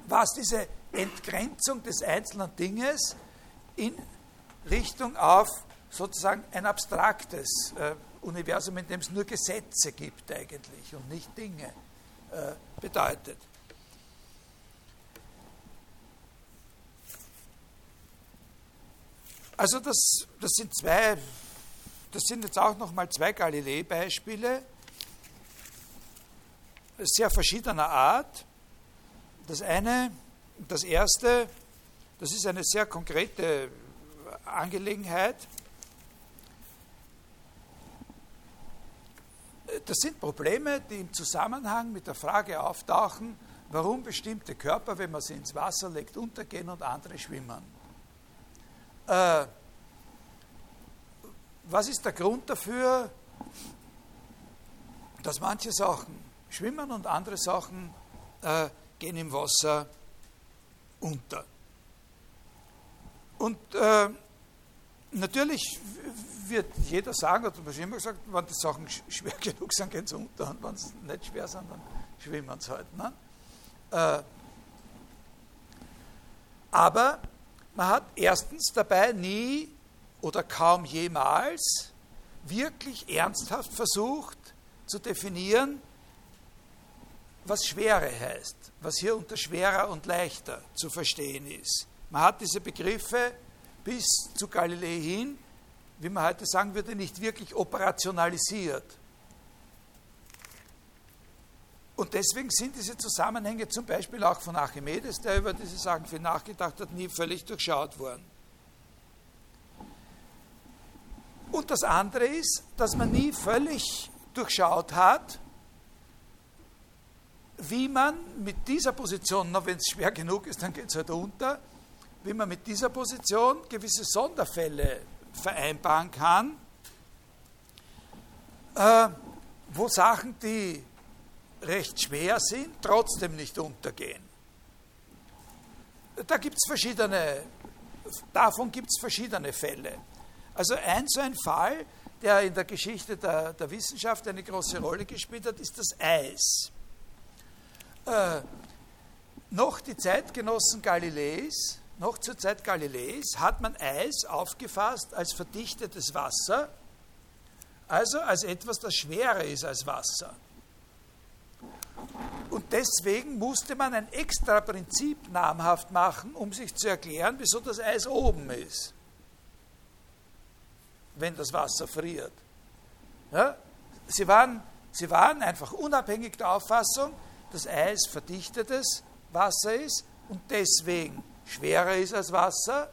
was diese Entgrenzung des einzelnen Dinges in Richtung auf sozusagen ein abstraktes äh, Universum, in dem es nur Gesetze gibt eigentlich und nicht Dinge äh, bedeutet. Also das, das sind zwei, das sind jetzt auch nochmal zwei Galilei-Beispiele, sehr verschiedener Art. Das eine, das erste das ist eine sehr konkrete Angelegenheit. Das sind Probleme, die im Zusammenhang mit der Frage auftauchen, warum bestimmte Körper, wenn man sie ins Wasser legt, untergehen und andere schwimmen. Äh, was ist der Grund dafür, dass manche Sachen schwimmen und andere Sachen äh, gehen im Wasser unter? Und äh, natürlich wird jeder sagen, oder was immer gesagt, wenn die Sachen schwer genug sind, gehen sie unter und wenn sie nicht schwer sind, dann schwimmen sie halt. Ne? Äh, aber man hat erstens dabei nie oder kaum jemals wirklich ernsthaft versucht zu definieren, was Schwere heißt, was hier unter schwerer und leichter zu verstehen ist. Man hat diese Begriffe bis zu Galilei hin, wie man heute sagen würde, nicht wirklich operationalisiert. Und deswegen sind diese Zusammenhänge zum Beispiel auch von Archimedes, der über diese Sachen viel nachgedacht hat, nie völlig durchschaut worden. Und das andere ist, dass man nie völlig durchschaut hat, wie man mit dieser Position, wenn es schwer genug ist, dann geht es halt unter, wie man mit dieser Position gewisse Sonderfälle vereinbaren kann, äh, wo Sachen, die recht schwer sind, trotzdem nicht untergehen. Da gibt es verschiedene, davon gibt es verschiedene Fälle. Also ein so ein Fall, der in der Geschichte der, der Wissenschaft eine große Rolle gespielt hat, ist das Eis. Äh, noch die Zeitgenossen Galileis, noch zur Zeit Galileis, hat man Eis aufgefasst als verdichtetes Wasser, also als etwas, das schwerer ist als Wasser. Und deswegen musste man ein extra Prinzip namhaft machen, um sich zu erklären, wieso das Eis oben ist, wenn das Wasser friert. Ja? Sie, waren, sie waren einfach unabhängig der Auffassung, dass Eis verdichtetes Wasser ist und deswegen schwerer ist als Wasser.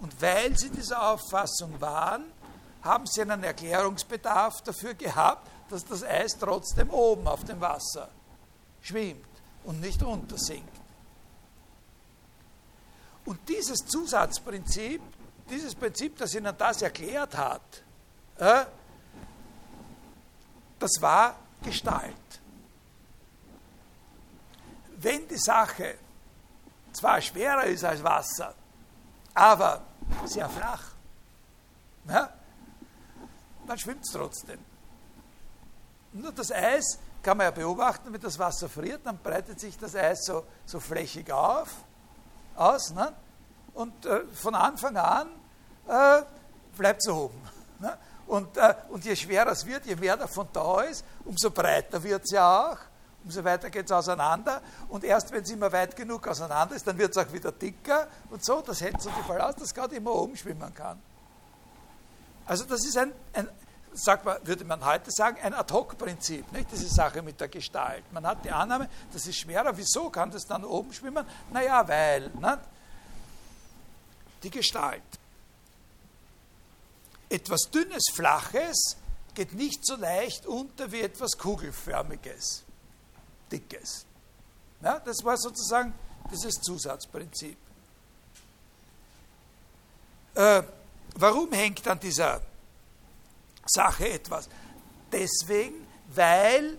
Und weil sie dieser Auffassung waren, haben sie einen Erklärungsbedarf dafür gehabt, dass das Eis trotzdem oben auf dem Wasser schwimmt und nicht untersinkt. Und dieses Zusatzprinzip, dieses Prinzip, das ihnen das erklärt hat, äh, das war Gestalt. Wenn die Sache zwar schwerer ist als Wasser, aber sehr flach, ja, dann schwimmt es trotzdem. Nur das Eis kann man ja beobachten, wenn das Wasser friert, dann breitet sich das Eis so, so flächig auf, aus. Ne? Und äh, von Anfang an äh, bleibt es oben. Ne? Und, äh, und je schwerer es wird, je mehr davon da ist, umso breiter wird es ja auch, umso weiter geht es auseinander. Und erst wenn es immer weit genug auseinander ist, dann wird es auch wieder dicker und so. Das hält so die Fall aus, dass gerade immer oben schwimmen kann. Also das ist ein, ein, sagt man, würde man heute sagen, ein Ad-Hoc-Prinzip, nicht diese Sache mit der Gestalt. Man hat die Annahme, das ist schwerer, wieso kann das dann oben schwimmen? Naja, weil nicht? die Gestalt. Etwas Dünnes, Flaches geht nicht so leicht unter wie etwas Kugelförmiges, Dickes. Ja, das war sozusagen dieses Zusatzprinzip. Äh, warum hängt an dieser Sache etwas. Deswegen, weil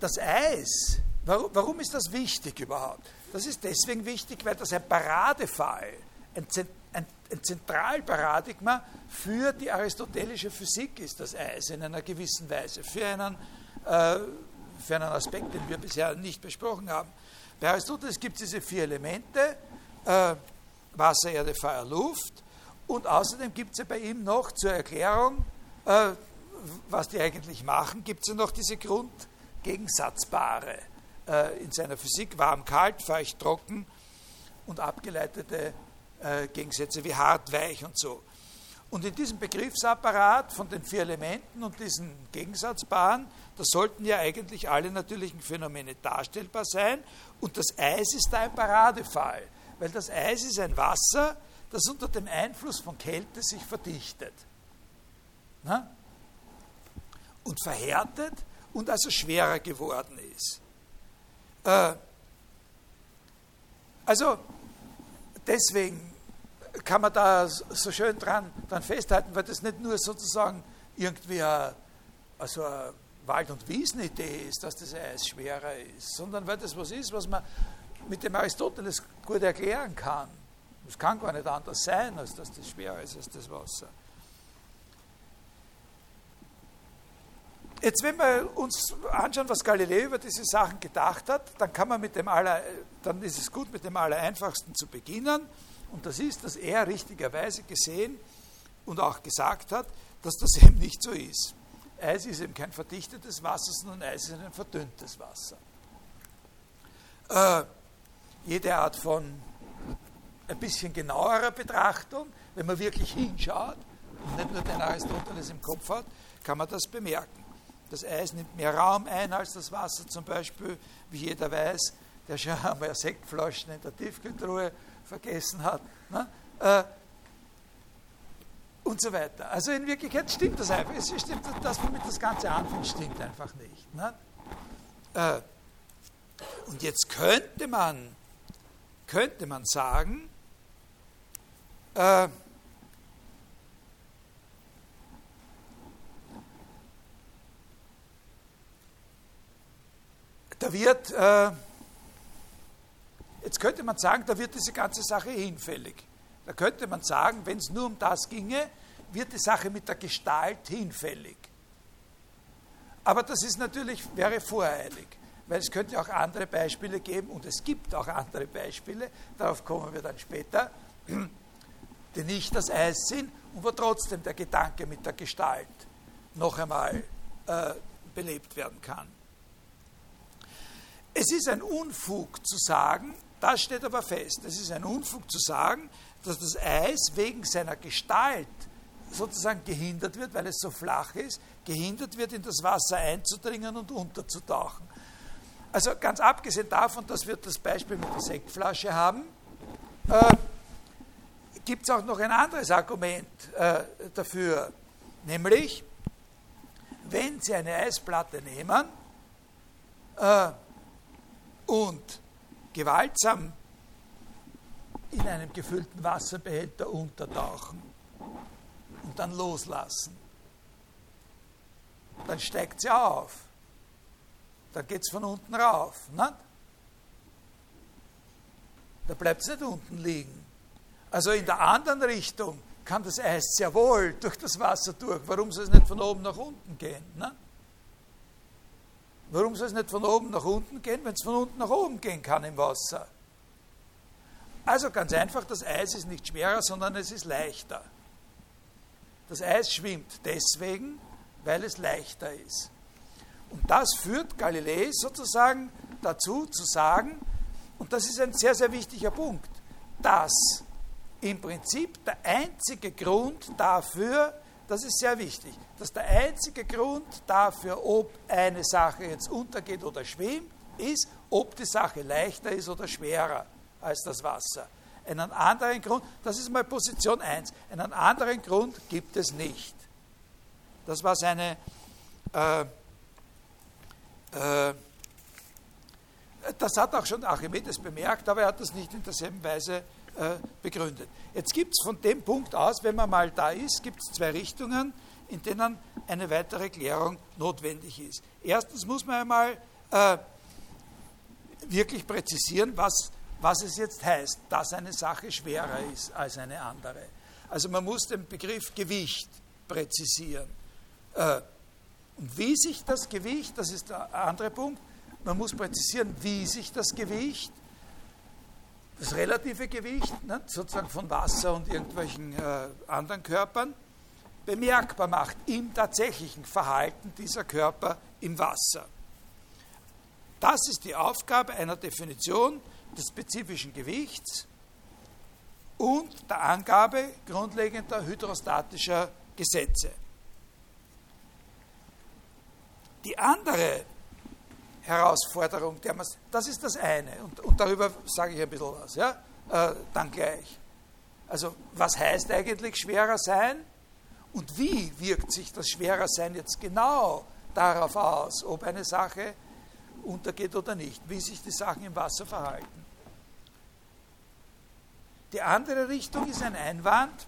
das Eis, warum, warum ist das wichtig überhaupt? Das ist deswegen wichtig, weil das ein Paradefall, ein, ein, ein Zentralparadigma für die aristotelische Physik ist, das Eis in einer gewissen Weise, für einen, äh, für einen Aspekt, den wir bisher nicht besprochen haben. Bei Aristoteles gibt es diese vier Elemente, äh, Wasser, Erde, Feuer, Luft, und außerdem gibt es ja bei ihm noch zur Erklärung, äh, was die eigentlich machen, gibt es ja noch diese Grundgegensatzpaare äh, in seiner Physik, warm, kalt, feucht, trocken und abgeleitete äh, Gegensätze wie hart, weich und so. Und in diesem Begriffsapparat von den vier Elementen und diesen Gegensatzpaaren, da sollten ja eigentlich alle natürlichen Phänomene darstellbar sein. Und das Eis ist da ein Paradefall, weil das Eis ist ein Wasser, das unter dem Einfluss von Kälte sich verdichtet. Na? Und verhärtet und also schwerer geworden ist. Äh, also deswegen kann man da so schön dran, dran festhalten, weil das nicht nur sozusagen irgendwie eine, also eine Wald- und Wiesenidee ist, dass das Eis schwerer ist, sondern weil das was ist, was man mit dem Aristoteles gut erklären kann. Es kann gar nicht anders sein, als dass das schwerer ist als das Wasser. Jetzt, wenn wir uns anschauen, was Galileo über diese Sachen gedacht hat, dann, kann man mit dem aller, dann ist es gut, mit dem Allereinfachsten zu beginnen. Und das ist, dass er richtigerweise gesehen und auch gesagt hat, dass das eben nicht so ist. Eis ist eben kein verdichtetes Wasser, sondern Eis ist ein verdünntes Wasser. Äh, jede Art von ein bisschen genauerer Betrachtung, wenn man wirklich hinschaut und nicht nur den Aristoteles im Kopf hat, kann man das bemerken. Das Eis nimmt mehr Raum ein als das Wasser zum Beispiel, wie jeder weiß, der schon einmal Sektflaschen in der Tiefkühltruhe vergessen hat. Ne? Äh, und so weiter. Also in Wirklichkeit stimmt das einfach. Es stimmt, das, womit das Ganze anfängt, stimmt einfach nicht. Ne? Äh, und jetzt könnte man, könnte man sagen, äh, da wird, äh, jetzt könnte man sagen, da wird diese ganze Sache hinfällig. Da könnte man sagen, wenn es nur um das ginge, wird die Sache mit der Gestalt hinfällig. Aber das ist natürlich, wäre voreilig, weil es könnte auch andere Beispiele geben und es gibt auch andere Beispiele, darauf kommen wir dann später, die nicht das Eis sind und wo trotzdem der Gedanke mit der Gestalt noch einmal äh, belebt werden kann. Es ist ein Unfug zu sagen, das steht aber fest, es ist ein Unfug zu sagen, dass das Eis wegen seiner Gestalt sozusagen gehindert wird, weil es so flach ist, gehindert wird, in das Wasser einzudringen und unterzutauchen. Also ganz abgesehen davon, dass wir das Beispiel mit der Sektflasche haben, äh, gibt es auch noch ein anderes Argument äh, dafür, nämlich, wenn Sie eine Eisplatte nehmen, äh, und gewaltsam in einem gefüllten Wasserbehälter untertauchen und dann loslassen, dann steigt sie auf. Dann geht es von unten rauf. Ne? Da bleibt es nicht unten liegen. Also in der anderen Richtung kann das Eis sehr wohl durch das Wasser durch. Warum soll es nicht von oben nach unten gehen? Ne? Warum soll es nicht von oben nach unten gehen, wenn es von unten nach oben gehen kann im Wasser? Also ganz einfach, das Eis ist nicht schwerer, sondern es ist leichter. Das Eis schwimmt deswegen, weil es leichter ist. Und das führt Galilei sozusagen dazu zu sagen, und das ist ein sehr, sehr wichtiger Punkt, dass im Prinzip der einzige Grund dafür das ist sehr wichtig, dass der einzige Grund dafür, ob eine Sache jetzt untergeht oder schwimmt, ist, ob die Sache leichter ist oder schwerer als das Wasser. Einen anderen Grund, das ist mal Position 1, einen anderen Grund gibt es nicht. Das war seine, äh, äh, das hat auch schon Archimedes bemerkt, aber er hat das nicht in derselben Weise äh, begründet. Jetzt gibt es von dem Punkt aus, wenn man mal da ist, gibt es zwei Richtungen, in denen eine weitere Klärung notwendig ist. Erstens muss man einmal äh, wirklich präzisieren, was, was es jetzt heißt, dass eine Sache schwerer ist als eine andere. Also man muss den Begriff Gewicht präzisieren. Äh, und wie sich das Gewicht, das ist der andere Punkt, man muss präzisieren, wie sich das Gewicht das relative Gewicht, ne, sozusagen von Wasser und irgendwelchen äh, anderen Körpern, bemerkbar macht im tatsächlichen Verhalten dieser Körper im Wasser. Das ist die Aufgabe einer Definition des spezifischen Gewichts und der Angabe grundlegender hydrostatischer Gesetze. Die andere Herausforderung, der man, das ist das eine, und, und darüber sage ich ein bisschen was, ja, äh, dann gleich. Also, was heißt eigentlich schwerer sein und wie wirkt sich das schwerer sein jetzt genau darauf aus, ob eine Sache untergeht oder nicht, wie sich die Sachen im Wasser verhalten. Die andere Richtung ist ein Einwand,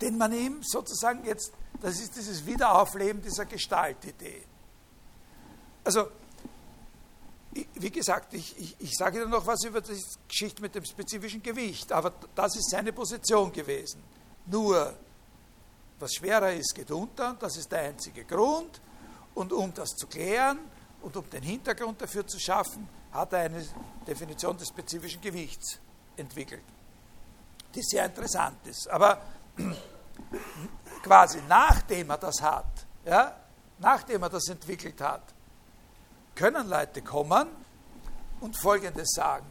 den man ihm sozusagen jetzt, das ist dieses Wiederaufleben dieser Gestaltidee. Also, wie gesagt, ich, ich, ich sage Ihnen noch was über die Geschichte mit dem spezifischen Gewicht, aber das ist seine Position gewesen. Nur, was schwerer ist, geht unter, das ist der einzige Grund. Und um das zu klären und um den Hintergrund dafür zu schaffen, hat er eine Definition des spezifischen Gewichts entwickelt, die sehr interessant ist. Aber quasi nachdem er das hat, ja, nachdem er das entwickelt hat, können Leute kommen und Folgendes sagen.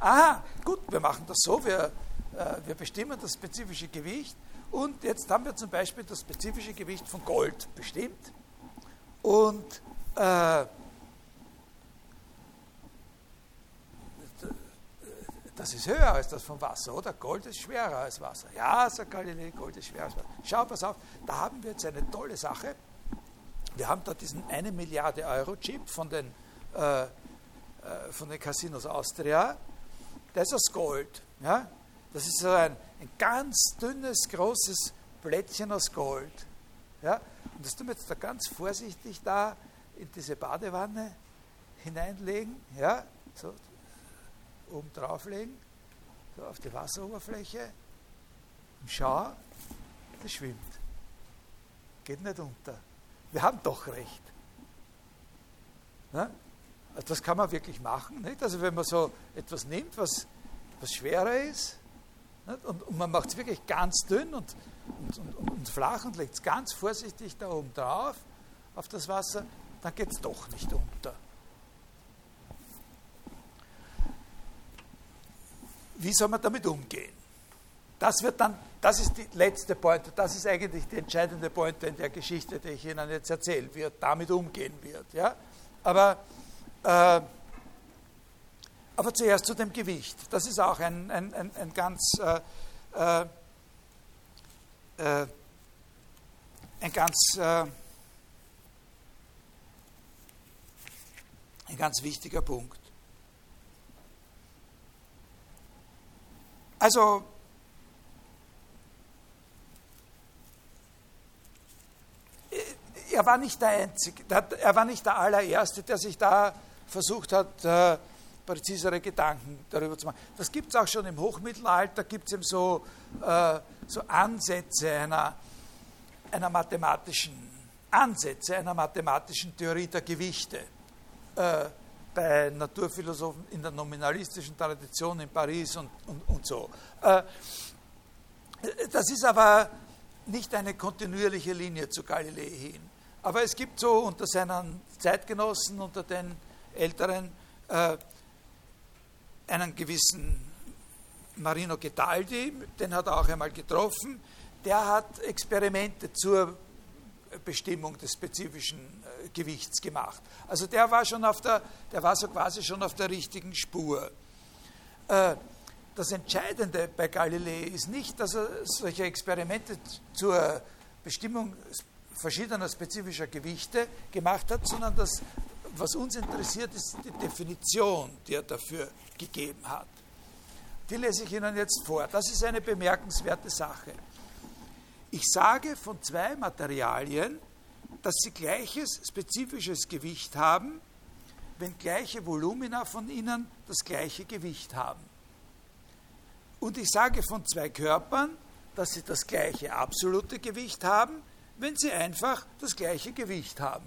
Aha, gut, wir machen das so, wir, äh, wir bestimmen das spezifische Gewicht und jetzt haben wir zum Beispiel das spezifische Gewicht von Gold bestimmt und äh, das ist höher als das vom Wasser, oder? Gold ist schwerer als Wasser. Ja, sagt Galilei, Gold ist schwerer als Wasser. Schau, pass auf, da haben wir jetzt eine tolle Sache. Wir haben da diesen 1 Milliarde Euro Chip von den, äh, äh, von den Casinos Austria. Der ist aus Gold. Ja? Das ist so ein, ein ganz dünnes, großes Plättchen aus Gold. Ja? Und das tun wir jetzt da ganz vorsichtig da in diese Badewanne hineinlegen, ja? so oben drauflegen, so auf die Wasseroberfläche. Und schau, das schwimmt. Geht nicht unter wir haben doch recht. Ne? Also das kann man wirklich machen. Nicht? Also wenn man so etwas nimmt, was, was schwerer ist? Und, und, man macht es wirklich ganz dünn und, und, und, und flach und legt es ganz vorsichtig da oben drauf, auf das Wasser, dann geht es doch nicht unter. Wie soll man damit umgehen? Das wird dann, das ist die letzte Pointe, das ist eigentlich die entscheidende Pointe in der Geschichte, die ich Ihnen jetzt erzähle, wie er damit umgehen wird. Ja? Aber, äh, aber zuerst zu dem Gewicht. Das ist auch ein, ein, ein, ein ganz, äh, äh, äh ein ganz, äh, ein ganz wichtiger Punkt. Also er war nicht der Einzige, er war nicht der allererste, der sich da versucht hat, äh, präzisere Gedanken darüber zu machen. Das gibt es auch schon im Hochmittelalter, gibt es eben so, äh, so Ansätze einer, einer mathematischen, Ansätze einer mathematischen Theorie der Gewichte. Äh, bei Naturphilosophen in der nominalistischen Tradition in Paris und, und, und so. Das ist aber nicht eine kontinuierliche Linie zu Galilei hin. Aber es gibt so unter seinen Zeitgenossen, unter den Älteren, äh, einen gewissen Marino Getaldi, den hat er auch einmal getroffen, der hat Experimente zur Bestimmung des spezifischen äh, Gewichts gemacht. Also der war schon auf der, der war so quasi schon auf der richtigen Spur. Äh, das Entscheidende bei Galilei ist nicht, dass er solche Experimente zur Bestimmung verschiedener spezifischer Gewichte gemacht hat, sondern das, was uns interessiert, ist die Definition, die er dafür gegeben hat. Die lese ich Ihnen jetzt vor. Das ist eine bemerkenswerte Sache. Ich sage von zwei Materialien, dass sie gleiches spezifisches Gewicht haben, wenn gleiche Volumina von ihnen das gleiche Gewicht haben. Und ich sage von zwei Körpern, dass sie das gleiche absolute Gewicht haben, wenn sie einfach das gleiche Gewicht haben,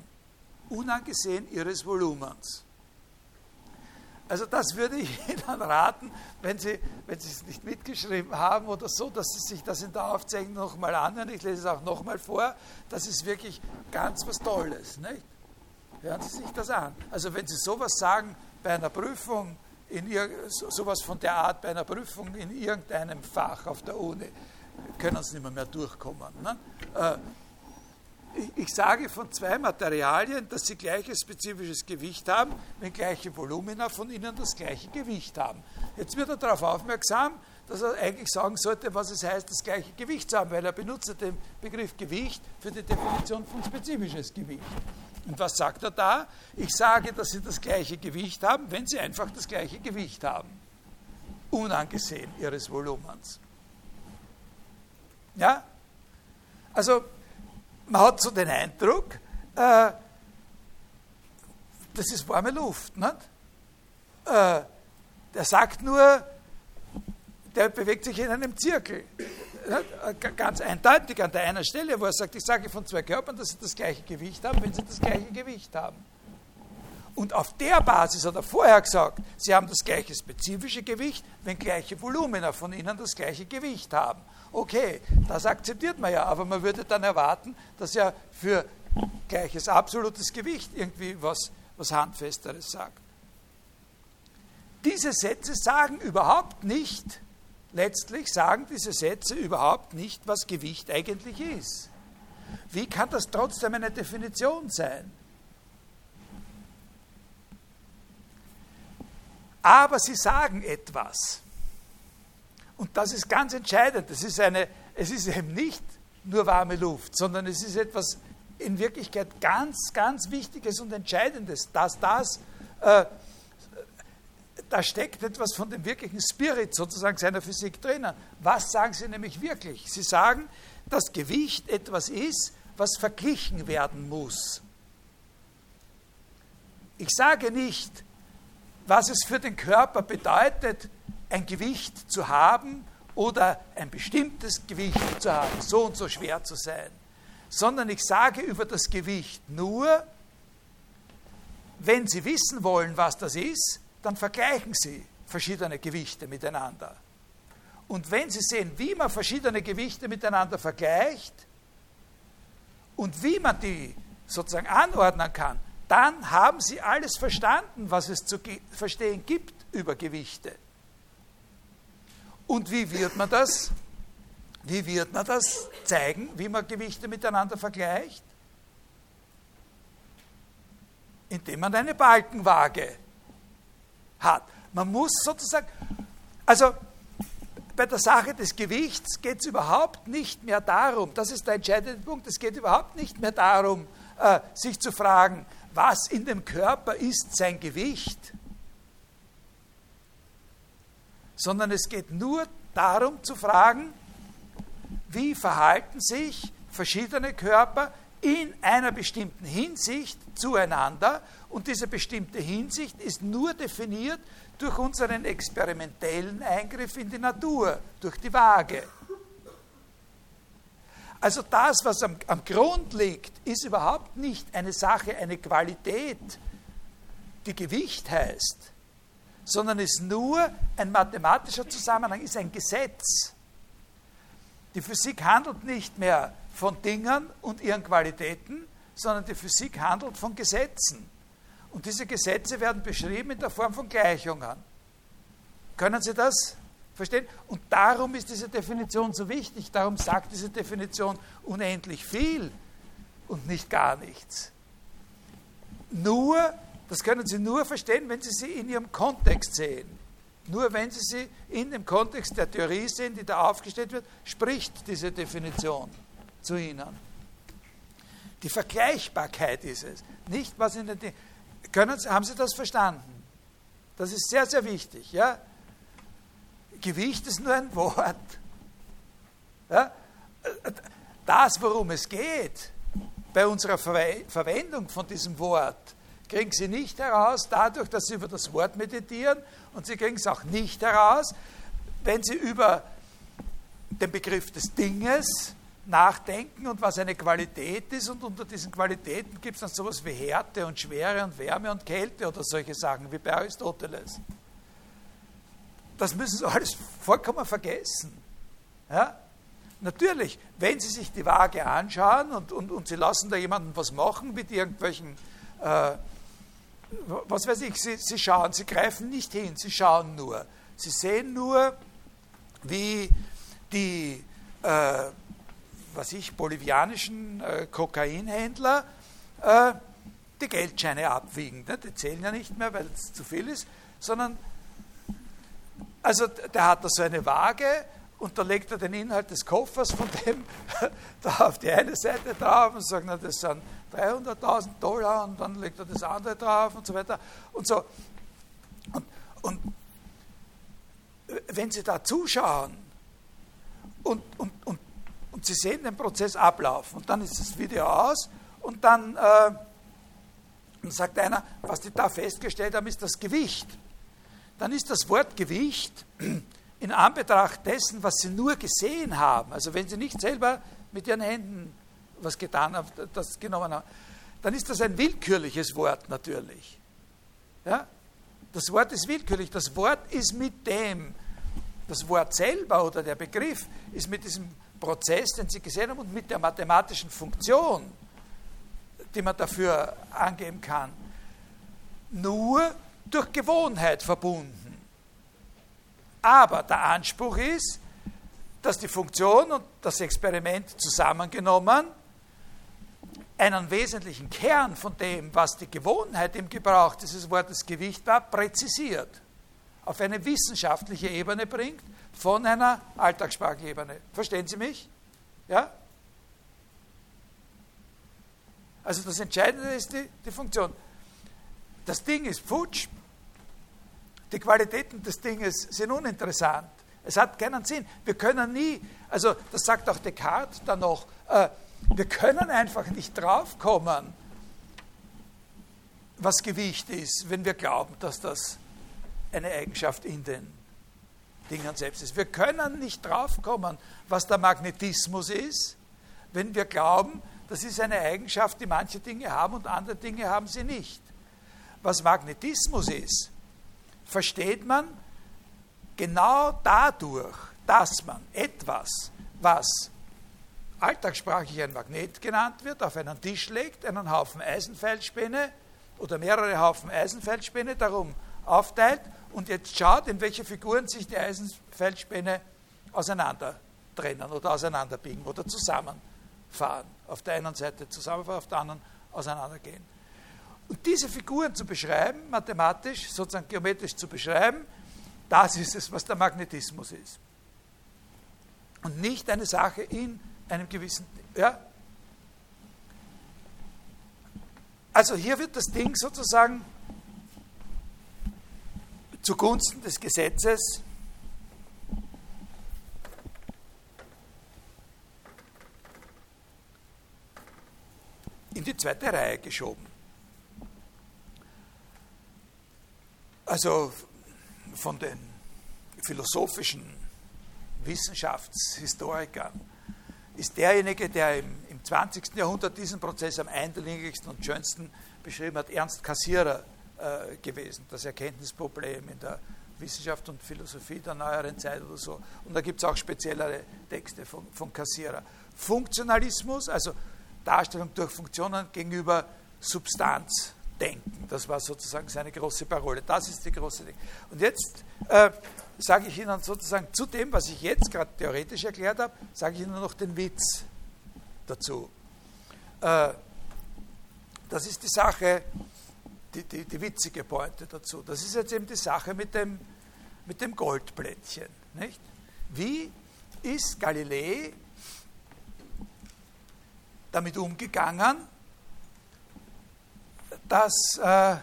unangesehen ihres Volumens. Also das würde ich Ihnen raten, wenn Sie, wenn Sie es nicht mitgeschrieben haben oder so, dass Sie sich das in der Aufzeichnung nochmal anhören. Ich lese es auch nochmal vor. Das ist wirklich ganz was Tolles. Nicht? Hören Sie sich das an. Also wenn Sie sowas sagen bei einer Prüfung in sowas von der Art bei einer Prüfung in irgendeinem Fach auf der Uni, können sie nicht mehr, mehr durchkommen. Ne? Äh, ich sage von zwei Materialien, dass sie gleiches spezifisches Gewicht haben, wenn gleiche Volumina von ihnen das gleiche Gewicht haben. Jetzt wird er darauf aufmerksam, dass er eigentlich sagen sollte, was es heißt, das gleiche Gewicht zu haben, weil er benutzt den Begriff Gewicht für die Definition von spezifisches Gewicht. Und was sagt er da? Ich sage, dass sie das gleiche Gewicht haben, wenn sie einfach das gleiche Gewicht haben, unangesehen ihres Volumens. Ja? Also man hat so den Eindruck, äh, das ist warme Luft. Äh, der sagt nur, der bewegt sich in einem Zirkel. Nicht? Ganz eindeutig an der einen Stelle, wo er sagt, ich sage von zwei Körpern, dass sie das gleiche Gewicht haben, wenn sie das gleiche Gewicht haben. Und auf der Basis hat er vorher gesagt, sie haben das gleiche spezifische Gewicht, wenn gleiche Volumina von ihnen das gleiche Gewicht haben. Okay, das akzeptiert man ja, aber man würde dann erwarten, dass er für gleiches absolutes Gewicht irgendwie was, was Handfesteres sagt. Diese Sätze sagen überhaupt nicht, letztlich sagen diese Sätze überhaupt nicht, was Gewicht eigentlich ist. Wie kann das trotzdem eine Definition sein? Aber sie sagen etwas. Und das ist ganz entscheidend. Das ist eine, es ist eben nicht nur warme Luft, sondern es ist etwas in Wirklichkeit ganz, ganz Wichtiges und Entscheidendes, dass das, äh, da steckt etwas von dem wirklichen Spirit sozusagen seiner Physik drinnen. Was sagen Sie nämlich wirklich? Sie sagen, dass Gewicht etwas ist, was verglichen werden muss. Ich sage nicht, was es für den Körper bedeutet, ein Gewicht zu haben oder ein bestimmtes Gewicht zu haben, so und so schwer zu sein, sondern ich sage über das Gewicht nur, wenn Sie wissen wollen, was das ist, dann vergleichen Sie verschiedene Gewichte miteinander. Und wenn Sie sehen, wie man verschiedene Gewichte miteinander vergleicht und wie man die sozusagen anordnen kann, dann haben Sie alles verstanden, was es zu verstehen gibt über Gewichte. Und wie wird man das? Wie wird man das zeigen, wie man Gewichte miteinander vergleicht? Indem man eine Balkenwaage hat. Man muss sozusagen, also bei der Sache des Gewichts geht es überhaupt nicht mehr darum, das ist der entscheidende Punkt, es geht überhaupt nicht mehr darum, äh, sich zu fragen, was in dem Körper ist sein Gewicht, sondern es geht nur darum zu fragen, wie verhalten sich verschiedene Körper in einer bestimmten Hinsicht zueinander und diese bestimmte Hinsicht ist nur definiert durch unseren experimentellen Eingriff in die Natur, durch die Waage. Also das, was am, am Grund liegt, ist überhaupt nicht eine Sache, eine Qualität, die Gewicht heißt, sondern ist nur ein mathematischer Zusammenhang, ist ein Gesetz. Die Physik handelt nicht mehr von Dingen und ihren Qualitäten, sondern die Physik handelt von Gesetzen. Und diese Gesetze werden beschrieben in der Form von Gleichungen. Können Sie das verstehen? Und darum ist diese Definition so wichtig, darum sagt diese Definition unendlich viel und nicht gar nichts. Nur das können Sie nur verstehen, wenn Sie sie in ihrem Kontext sehen. Nur wenn Sie sie in dem Kontext der Theorie sehen, die da aufgestellt wird, spricht diese Definition zu Ihnen. Die Vergleichbarkeit ist es, nicht was in den. Können Sie, haben Sie das verstanden? Das ist sehr, sehr wichtig. Ja? Gewicht ist nur ein Wort. Ja? Das, worum es geht bei unserer Verwendung von diesem Wort, kriegen sie nicht heraus dadurch, dass sie über das Wort meditieren und sie kriegen es auch nicht heraus, wenn sie über den Begriff des Dinges nachdenken und was eine Qualität ist und unter diesen Qualitäten gibt es dann sowas wie Härte und Schwere und Wärme und Kälte oder solche Sachen wie bei Aristoteles. Das müssen Sie alles vollkommen vergessen. Ja? Natürlich, wenn Sie sich die Waage anschauen und, und, und Sie lassen da jemanden was machen mit irgendwelchen äh, was weiß ich, sie, sie schauen, sie greifen nicht hin, sie schauen nur. Sie sehen nur, wie die, äh, was ich, bolivianischen äh, Kokainhändler äh, die Geldscheine abwiegen. Ne? Die zählen ja nicht mehr, weil es zu viel ist, sondern also der hat da so eine Waage und da legt er den Inhalt des Koffers von dem da auf die eine Seite drauf und sagt, na, das sind 300.000 Dollar und dann legt er das andere drauf und so weiter und so. Und, und wenn Sie da zuschauen und, und, und, und Sie sehen den Prozess ablaufen und dann ist das Video aus und dann äh, sagt einer, was die da festgestellt haben, ist das Gewicht dann ist das Wort Gewicht in Anbetracht dessen, was Sie nur gesehen haben, also wenn Sie nicht selber mit Ihren Händen was getan haben, das genommen haben, dann ist das ein willkürliches Wort natürlich. Ja? Das Wort ist willkürlich. Das Wort ist mit dem, das Wort selber oder der Begriff ist mit diesem Prozess, den Sie gesehen haben, und mit der mathematischen Funktion, die man dafür angeben kann, nur durch Gewohnheit verbunden. Aber der Anspruch ist, dass die Funktion und das Experiment zusammengenommen einen wesentlichen Kern von dem, was die Gewohnheit im Gebrauch dieses Wortes Gewicht war, präzisiert, auf eine wissenschaftliche Ebene bringt, von einer Alltagssprachebene. Verstehen Sie mich? Ja? Also das Entscheidende ist die, die Funktion. Das Ding ist futsch, die Qualitäten des Dinges sind uninteressant. Es hat keinen Sinn. Wir können nie, also das sagt auch Descartes dann noch, äh, wir können einfach nicht draufkommen, was Gewicht ist, wenn wir glauben, dass das eine Eigenschaft in den Dingen selbst ist. Wir können nicht draufkommen, was der Magnetismus ist, wenn wir glauben, das ist eine Eigenschaft, die manche Dinge haben und andere Dinge haben sie nicht. Was Magnetismus ist, versteht man genau dadurch, dass man etwas, was alltagssprachlich ein Magnet genannt wird, auf einen Tisch legt, einen Haufen Eisenfeldspäne oder mehrere Haufen Eisenfeldspäne darum aufteilt und jetzt schaut, in welche Figuren sich die Eisenfeldspäne auseinander trennen oder auseinanderbiegen oder zusammenfahren. Auf der einen Seite zusammenfahren, auf der anderen auseinandergehen. Und diese Figuren zu beschreiben, mathematisch, sozusagen geometrisch zu beschreiben, das ist es, was der Magnetismus ist. Und nicht eine Sache in einem gewissen. Ja? Also hier wird das Ding sozusagen zugunsten des Gesetzes in die zweite Reihe geschoben. Also von den philosophischen Wissenschaftshistorikern ist derjenige, der im, im 20. Jahrhundert diesen Prozess am eindringlichsten und schönsten beschrieben hat, Ernst Kassierer äh, gewesen. Das Erkenntnisproblem in der Wissenschaft und Philosophie der neueren Zeit oder so. Und da gibt es auch speziellere Texte von, von Kassierer. Funktionalismus, also Darstellung durch Funktionen gegenüber Substanz denken. Das war sozusagen seine große Parole. Das ist die große Ding. Und jetzt äh, sage ich Ihnen sozusagen zu dem, was ich jetzt gerade theoretisch erklärt habe, sage ich Ihnen noch den Witz dazu. Äh, das ist die Sache, die, die, die, witzige Pointe dazu. Das ist jetzt eben die Sache mit dem, mit dem Goldplättchen. Nicht? Wie ist Galilei damit umgegangen, dass äh,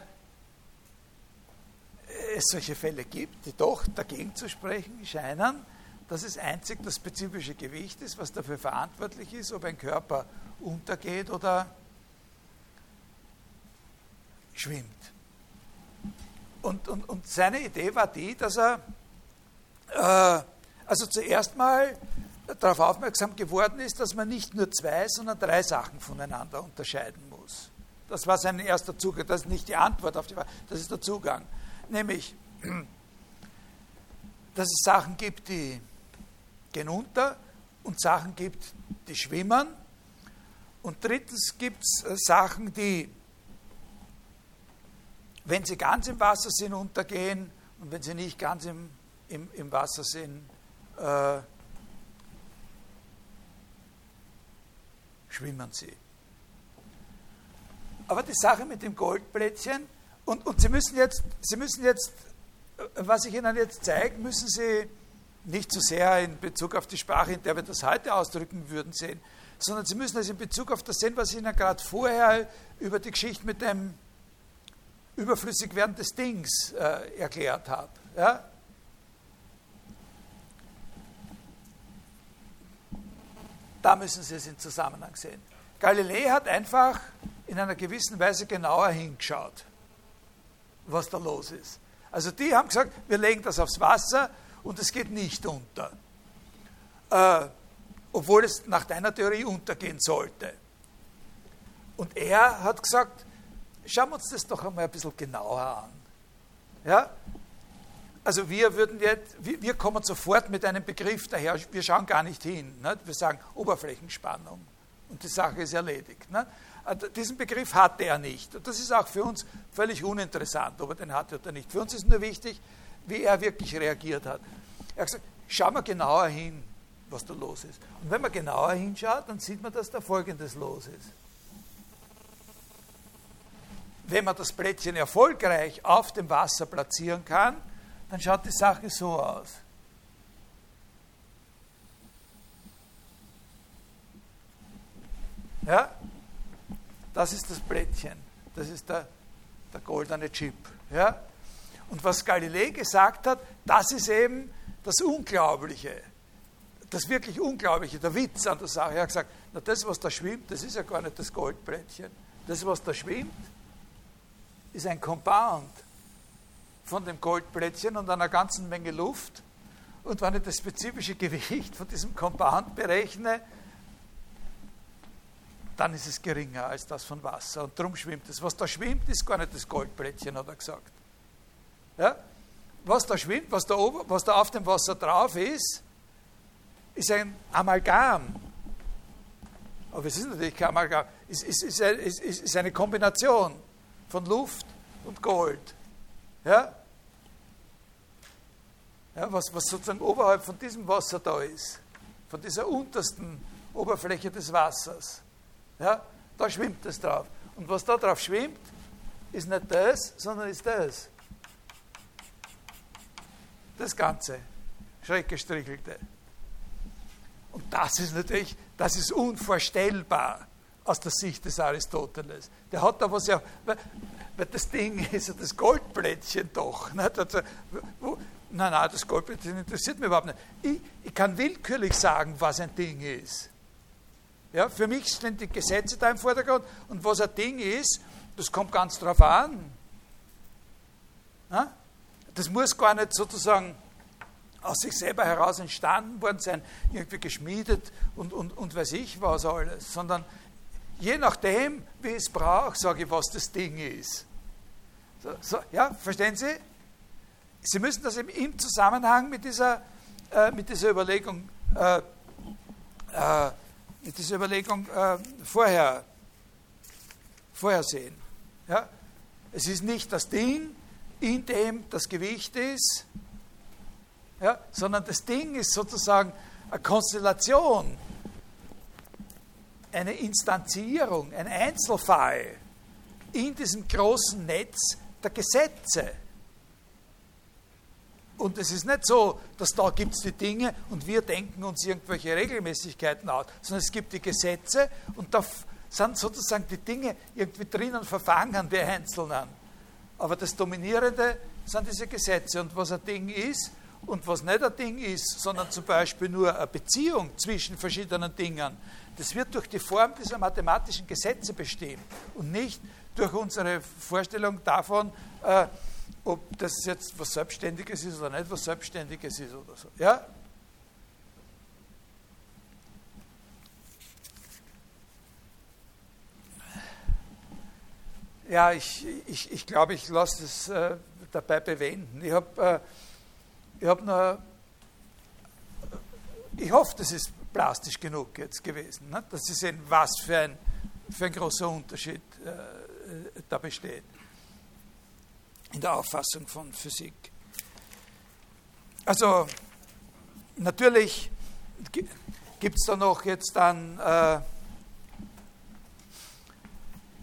es solche Fälle gibt, die doch dagegen zu sprechen scheinen, dass es einzig das spezifische Gewicht ist, was dafür verantwortlich ist, ob ein Körper untergeht oder schwimmt. Und, und, und seine Idee war die, dass er äh, also zuerst mal darauf aufmerksam geworden ist, dass man nicht nur zwei, sondern drei Sachen voneinander unterscheiden muss. Das war sein erster Zugang. Das ist nicht die Antwort auf die Frage, das ist der Zugang. Nämlich, dass es Sachen gibt, die gehen unter und Sachen gibt, die schwimmen. Und drittens gibt es äh, Sachen, die wenn sie ganz im Wasser sind, untergehen und wenn sie nicht ganz im, im, im Wasser sind, äh, schwimmen sie. Aber die Sache mit dem Goldplättchen, und, und Sie, müssen jetzt, Sie müssen jetzt, was ich Ihnen jetzt zeige, müssen Sie nicht so sehr in Bezug auf die Sprache, in der wir das heute ausdrücken würden, sehen, sondern Sie müssen es in Bezug auf das sehen, was ich Ihnen gerade vorher über die Geschichte mit dem überflüssig werden des Dings äh, erklärt habe. Ja? Da müssen Sie es in Zusammenhang sehen. Galilei hat einfach in einer gewissen Weise genauer hingeschaut, was da los ist. Also die haben gesagt, wir legen das aufs Wasser und es geht nicht unter. Äh, obwohl es nach deiner Theorie untergehen sollte. Und er hat gesagt, schauen wir uns das doch einmal ein bisschen genauer an. Ja? Also wir würden jetzt, wir kommen sofort mit einem Begriff daher, wir schauen gar nicht hin. Nicht? Wir sagen Oberflächenspannung und die Sache ist erledigt. Nicht? Also diesen Begriff hatte er nicht. Und das ist auch für uns völlig uninteressant, ob er den hatte oder nicht. Für uns ist nur wichtig, wie er wirklich reagiert hat. Er hat gesagt, schau mal genauer hin, was da los ist. Und wenn man genauer hinschaut, dann sieht man, dass da Folgendes los ist wenn man das Plättchen erfolgreich auf dem Wasser platzieren kann, dann schaut die Sache so aus. Ja? Das ist das Plättchen. Das ist der, der goldene Chip. Ja? Und was Galilei gesagt hat, das ist eben das Unglaubliche. Das wirklich Unglaubliche, der Witz an der Sache. Er hat gesagt, na, das, was da schwimmt, das ist ja gar nicht das Goldplättchen. Das, was da schwimmt, ist ein Compound von dem Goldplättchen und einer ganzen Menge Luft. Und wenn ich das spezifische Gewicht von diesem Compound berechne, dann ist es geringer als das von Wasser. Und darum schwimmt es. Was da schwimmt, ist gar nicht das Goldplättchen, hat er gesagt. Ja? Was da schwimmt, was da, oben, was da auf dem Wasser drauf ist, ist ein Amalgam. Aber es ist natürlich kein Amalgam, es ist, ist, ist, ist eine Kombination von Luft und Gold. Ja? Ja, was, was sozusagen oberhalb von diesem Wasser da ist, von dieser untersten Oberfläche des Wassers, ja, da schwimmt es drauf. Und was da drauf schwimmt, ist nicht das, sondern ist das. Das Ganze, schreckgestrichelte. Und das ist natürlich, das ist unvorstellbar aus der Sicht des Aristoteles. Der hat da was ja, weil das Ding ist ja das Goldplättchen doch. Also, nein, nein, das Goldplättchen interessiert mich überhaupt nicht. Ich, ich kann willkürlich sagen, was ein Ding ist. Ja, für mich stehen die Gesetze da im Vordergrund und was ein Ding ist, das kommt ganz drauf an. Ja? Das muss gar nicht sozusagen aus sich selber heraus entstanden worden sein, irgendwie geschmiedet und, und, und weiß ich was alles, sondern je nachdem, wie es braucht, sage ich, was das Ding ist. So, so, ja, verstehen Sie? Sie müssen das eben im Zusammenhang mit dieser, äh, mit dieser Überlegung, äh, äh, mit dieser Überlegung äh, vorher, vorher. Ja? Es ist nicht das Ding, in dem das Gewicht ist, ja, sondern das Ding ist sozusagen eine Konstellation eine Instanzierung, ein Einzelfall in diesem großen Netz der Gesetze. Und es ist nicht so, dass da gibt es die Dinge und wir denken uns irgendwelche Regelmäßigkeiten aus, sondern es gibt die Gesetze und da sind sozusagen die Dinge irgendwie drinnen verfangen, die Einzelnen. Aber das Dominierende sind diese Gesetze. Und was ein Ding ist und was nicht ein Ding ist, sondern zum Beispiel nur eine Beziehung zwischen verschiedenen Dingen, das wird durch die Form dieser mathematischen Gesetze bestimmt und nicht durch unsere Vorstellung davon, äh, ob das jetzt was Selbstständiges ist oder nicht was Selbstständiges ist oder so. Ja? Ja, ich, ich, ich glaube, ich lasse es äh, dabei bewenden. Ich habe äh, hab nur, ich hoffe, das ist plastisch genug jetzt gewesen, ne? dass Sie sehen, was für ein, für ein großer Unterschied äh, da besteht. In der Auffassung von Physik. Also natürlich gibt es da noch jetzt dann, äh,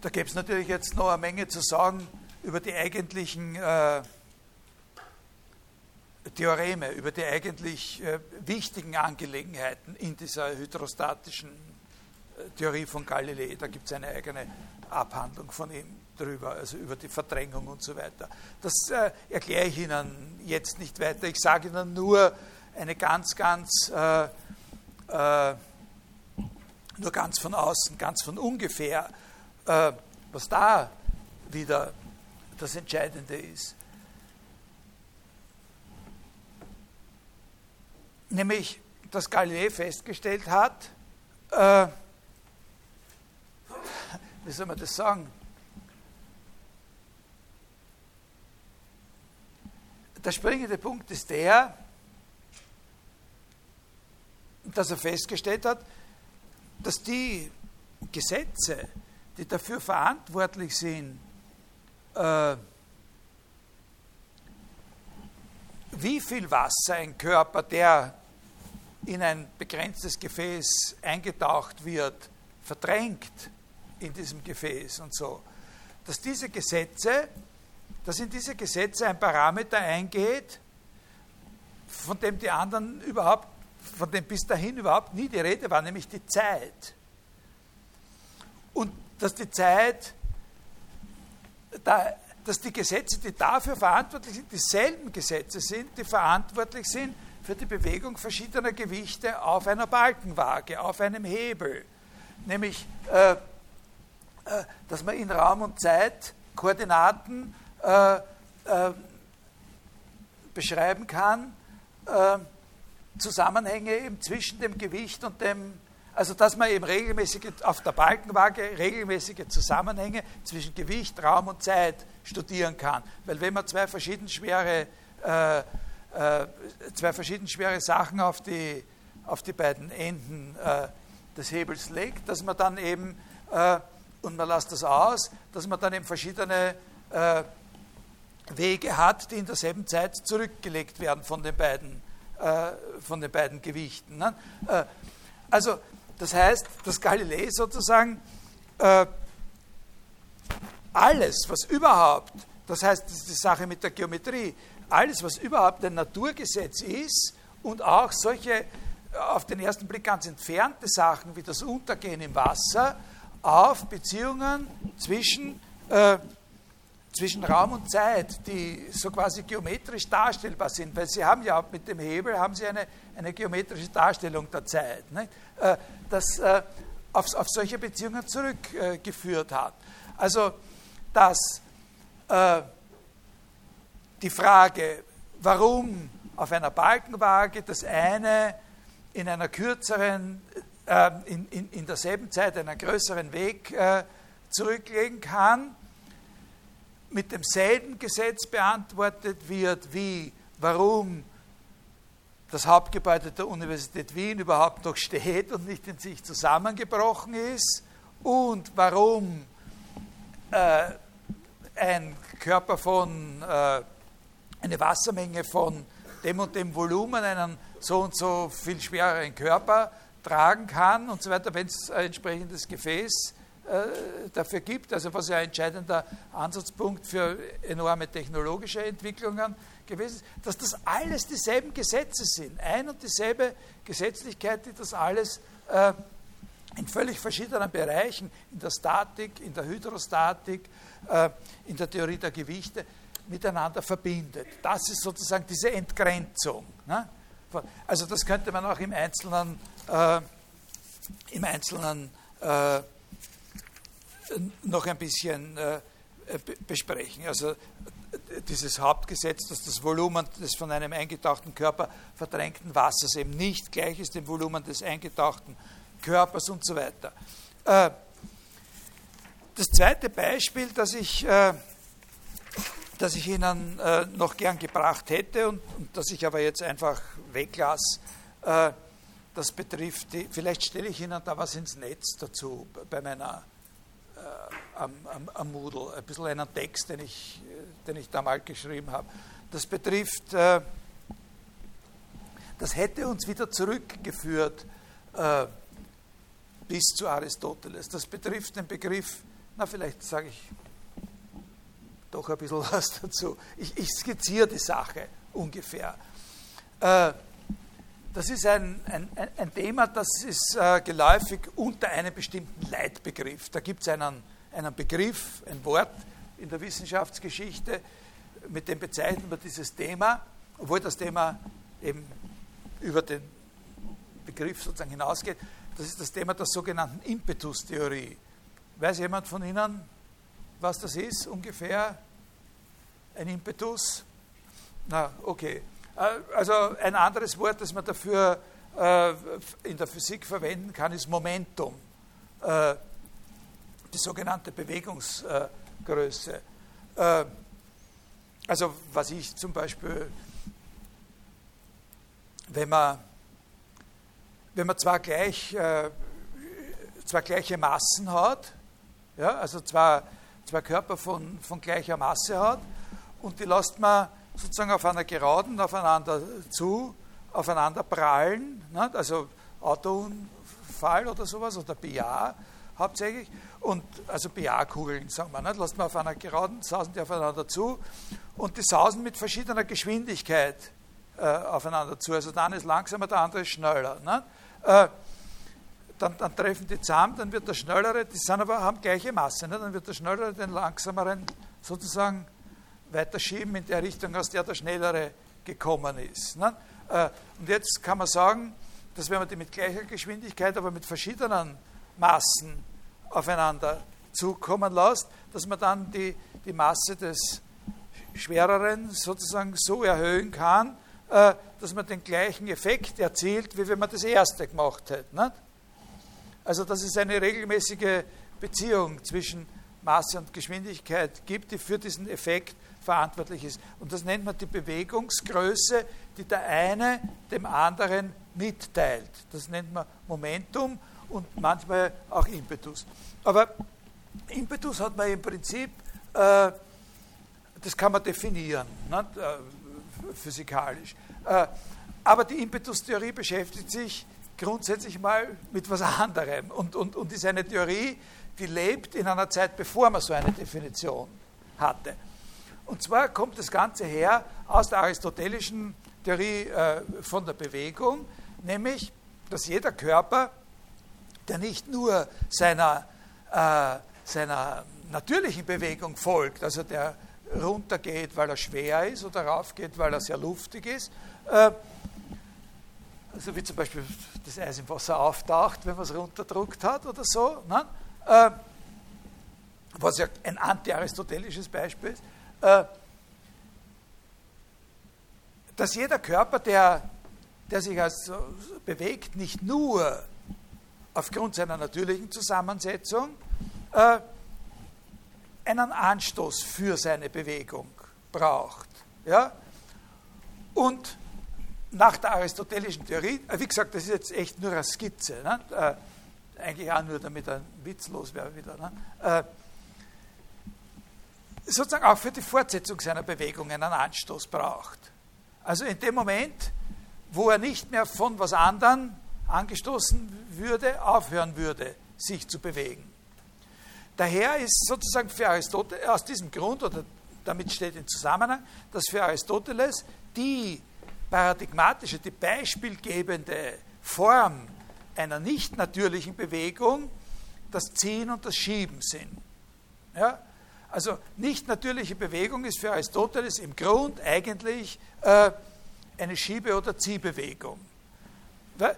da gibt es natürlich jetzt noch eine Menge zu sagen über die eigentlichen äh, Theoreme, über die eigentlich äh, wichtigen Angelegenheiten in dieser hydrostatischen äh, Theorie von Galilei. Da gibt es eine eigene Abhandlung von ihm drüber, also über die Verdrängung und so weiter. Das äh, erkläre ich Ihnen jetzt nicht weiter. Ich sage Ihnen nur eine ganz, ganz, äh, äh, nur ganz von außen, ganz von ungefähr, äh, was da wieder das Entscheidende ist. Nämlich, dass Galilei festgestellt hat, äh, wie soll man das sagen? Der springende Punkt ist der, dass er festgestellt hat, dass die Gesetze, die dafür verantwortlich sind, äh, wie viel Wasser ein Körper, der in ein begrenztes Gefäß eingetaucht wird, verdrängt in diesem Gefäß und so, dass diese Gesetze, dass in diese Gesetze ein Parameter eingeht, von dem die anderen überhaupt, von dem bis dahin überhaupt nie die Rede war, nämlich die Zeit. Und dass die Zeit da dass die Gesetze, die dafür verantwortlich sind, dieselben Gesetze sind, die verantwortlich sind für die Bewegung verschiedener Gewichte auf einer Balkenwaage, auf einem Hebel. Nämlich, äh, äh, dass man in Raum und Zeit Koordinaten äh, äh beschreiben kann, äh, Zusammenhänge eben zwischen dem Gewicht und dem also dass man eben regelmäßige, auf der Balkenwaage regelmäßige Zusammenhänge zwischen Gewicht, Raum und Zeit studieren kann. Weil wenn man zwei verschieden schwere, äh, äh, zwei verschieden schwere Sachen auf die, auf die beiden Enden äh, des Hebels legt, dass man dann eben, äh, und man lässt das aus, dass man dann eben verschiedene äh, Wege hat, die in derselben Zeit zurückgelegt werden von den beiden, äh, von den beiden Gewichten. Ne? also das heißt, dass Galilei sozusagen äh, alles, was überhaupt, das heißt, das ist die Sache mit der Geometrie, alles, was überhaupt ein Naturgesetz ist und auch solche auf den ersten Blick ganz entfernte Sachen wie das Untergehen im Wasser auf Beziehungen zwischen äh, zwischen Raum und Zeit, die so quasi geometrisch darstellbar sind, weil Sie haben ja mit dem Hebel haben Sie eine, eine geometrische Darstellung der Zeit? Äh, das äh, auf, auf solche Beziehungen zurückgeführt hat. Also, dass äh, die Frage, warum auf einer Balkenwaage das eine in einer kürzeren, in, in, in derselben Zeit einen größeren Weg zurücklegen kann, mit demselben Gesetz beantwortet wird, wie warum das Hauptgebäude der Universität Wien überhaupt noch steht und nicht in sich zusammengebrochen ist und warum äh, ein Körper von, äh, eine Wassermenge von dem und dem Volumen einen so und so viel schwereren Körper tragen kann und so weiter, wenn es ein entsprechendes Gefäß dafür gibt, also was ja ein entscheidender Ansatzpunkt für enorme technologische Entwicklungen gewesen ist, dass das alles dieselben Gesetze sind. Ein und dieselbe Gesetzlichkeit, die das alles äh, in völlig verschiedenen Bereichen, in der Statik, in der Hydrostatik, äh, in der Theorie der Gewichte, miteinander verbindet. Das ist sozusagen diese Entgrenzung. Ne? Also das könnte man auch im Einzelnen, äh, im Einzelnen äh, noch ein bisschen äh, besprechen. Also dieses Hauptgesetz, dass das Volumen des von einem eingetauchten Körper verdrängten Wassers eben nicht gleich ist dem Volumen des eingetauchten Körpers und so weiter. Äh, das zweite Beispiel, das ich, äh, das ich Ihnen noch gern gebracht hätte und, das ich aber jetzt einfach weglasse, das betrifft, die, vielleicht stelle ich Ihnen da was ins Netz dazu bei meiner am, am, am Moodle, ein bisschen einen Text, den ich den ich da geschrieben habe. Das betrifft, äh, das hätte uns wieder zurückgeführt äh, bis zu Aristoteles. Das betrifft den Begriff, na vielleicht sage ich doch ein bisschen was dazu. Ich, ich skizziere die Sache ungefähr. Äh, das ist ein, ein, ein, Thema, das ist äh, geläufig unter einem bestimmten Leitbegriff. Da gibt es einen, einen Begriff, ein Wort in der Wissenschaftsgeschichte, mit dem bezeichnen wir dieses Thema, obwohl das Thema eben über den Begriff sozusagen hinausgeht. Das ist das Thema der sogenannten Impetustheorie. Weiß jemand von Ihnen, was das ist ungefähr? Ein Impetus? Na, okay. Äh, also ein anderes Wort, das man dafür äh, in der Physik verwenden kann, ist Momentum. Äh, die sogenannte Bewegungsgröße. Also was ich zum Beispiel, wenn man, wenn man zwar, gleich, zwar gleiche Massen hat, ja, also zwar, zwei Körper von, von gleicher Masse hat, und die lässt man sozusagen auf einer Geraden aufeinander zu, aufeinander prallen, nicht? also Autounfall oder sowas oder BA hauptsächlich, und also BA-Kugeln, sagen wir, nicht? lässt man auf einer Geraden, sausen die aufeinander zu und die sausen mit verschiedener Geschwindigkeit äh, aufeinander zu. Also der eine ist langsamer, der andere ist schneller. Äh, dann, dann, treffen die zusammen, dann wird der Schnellere, die sind aber, haben gleiche Masse, nicht? dann wird der Schnellere den Langsameren sozusagen weiterschieben in der Richtung, aus der der Schnellere gekommen ist. Ne? Äh, und jetzt kann man sagen, dass wenn man die mit gleicher Geschwindigkeit, aber mit verschiedenen Massen aufeinander zukommen lässt, dass man dann die, die Masse des Schwereren sozusagen so erhöhen kann, äh, dass man den gleichen Effekt erzielt, wie wenn man das erste gemacht hätte. Nicht? Also dass es eine regelmäßige Beziehung zwischen Masse und Geschwindigkeit gibt, die für diesen Effekt verantwortlich ist. Und das nennt man die Bewegungsgröße, die der eine dem anderen mitteilt. Das nennt man Momentum und manchmal auch Impetus. Aber Impetus hat man im Prinzip, äh, das kann man definieren, ne, physikalisch. Äh, aber die Impetustheorie beschäftigt sich grundsätzlich mal mit was anderem und, und, und ist eine Theorie, die lebt in einer Zeit, bevor man so eine Definition hatte. Und zwar kommt das Ganze her aus der aristotelischen Theorie äh, von der Bewegung, nämlich, dass jeder Körper, der nicht nur seiner, äh, seiner natürlichen Bewegung folgt, also der runtergeht, weil er schwer ist oder raufgeht, weil er sehr luftig ist, äh, also wie zum Beispiel das Eis im Wasser auftaucht, wenn man es runterdruckt hat oder so, ne? äh, was ja ein anti-aristotelisches Beispiel ist, dass jeder Körper, der, der sich also bewegt, nicht nur aufgrund seiner natürlichen Zusammensetzung äh, einen Anstoß für seine Bewegung braucht. Ja? Und nach der aristotelischen Theorie, äh, wie gesagt, das ist jetzt echt nur eine Skizze, ne? eigentlich auch nur damit ein Witz los wäre wieder. Ne? Sozusagen auch für die Fortsetzung seiner Bewegung einen Anstoß braucht. Also in dem Moment, wo er nicht mehr von was anderem angestoßen würde, aufhören würde, sich zu bewegen. Daher ist sozusagen für Aristoteles, aus diesem Grund, oder damit steht in Zusammenhang, dass für Aristoteles die paradigmatische, die beispielgebende Form einer nicht natürlichen Bewegung das Ziehen und das Schieben sind. Ja? Also nicht natürliche Bewegung ist für Aristoteles im Grund eigentlich äh, eine Schiebe- oder Ziehbewegung. Äh,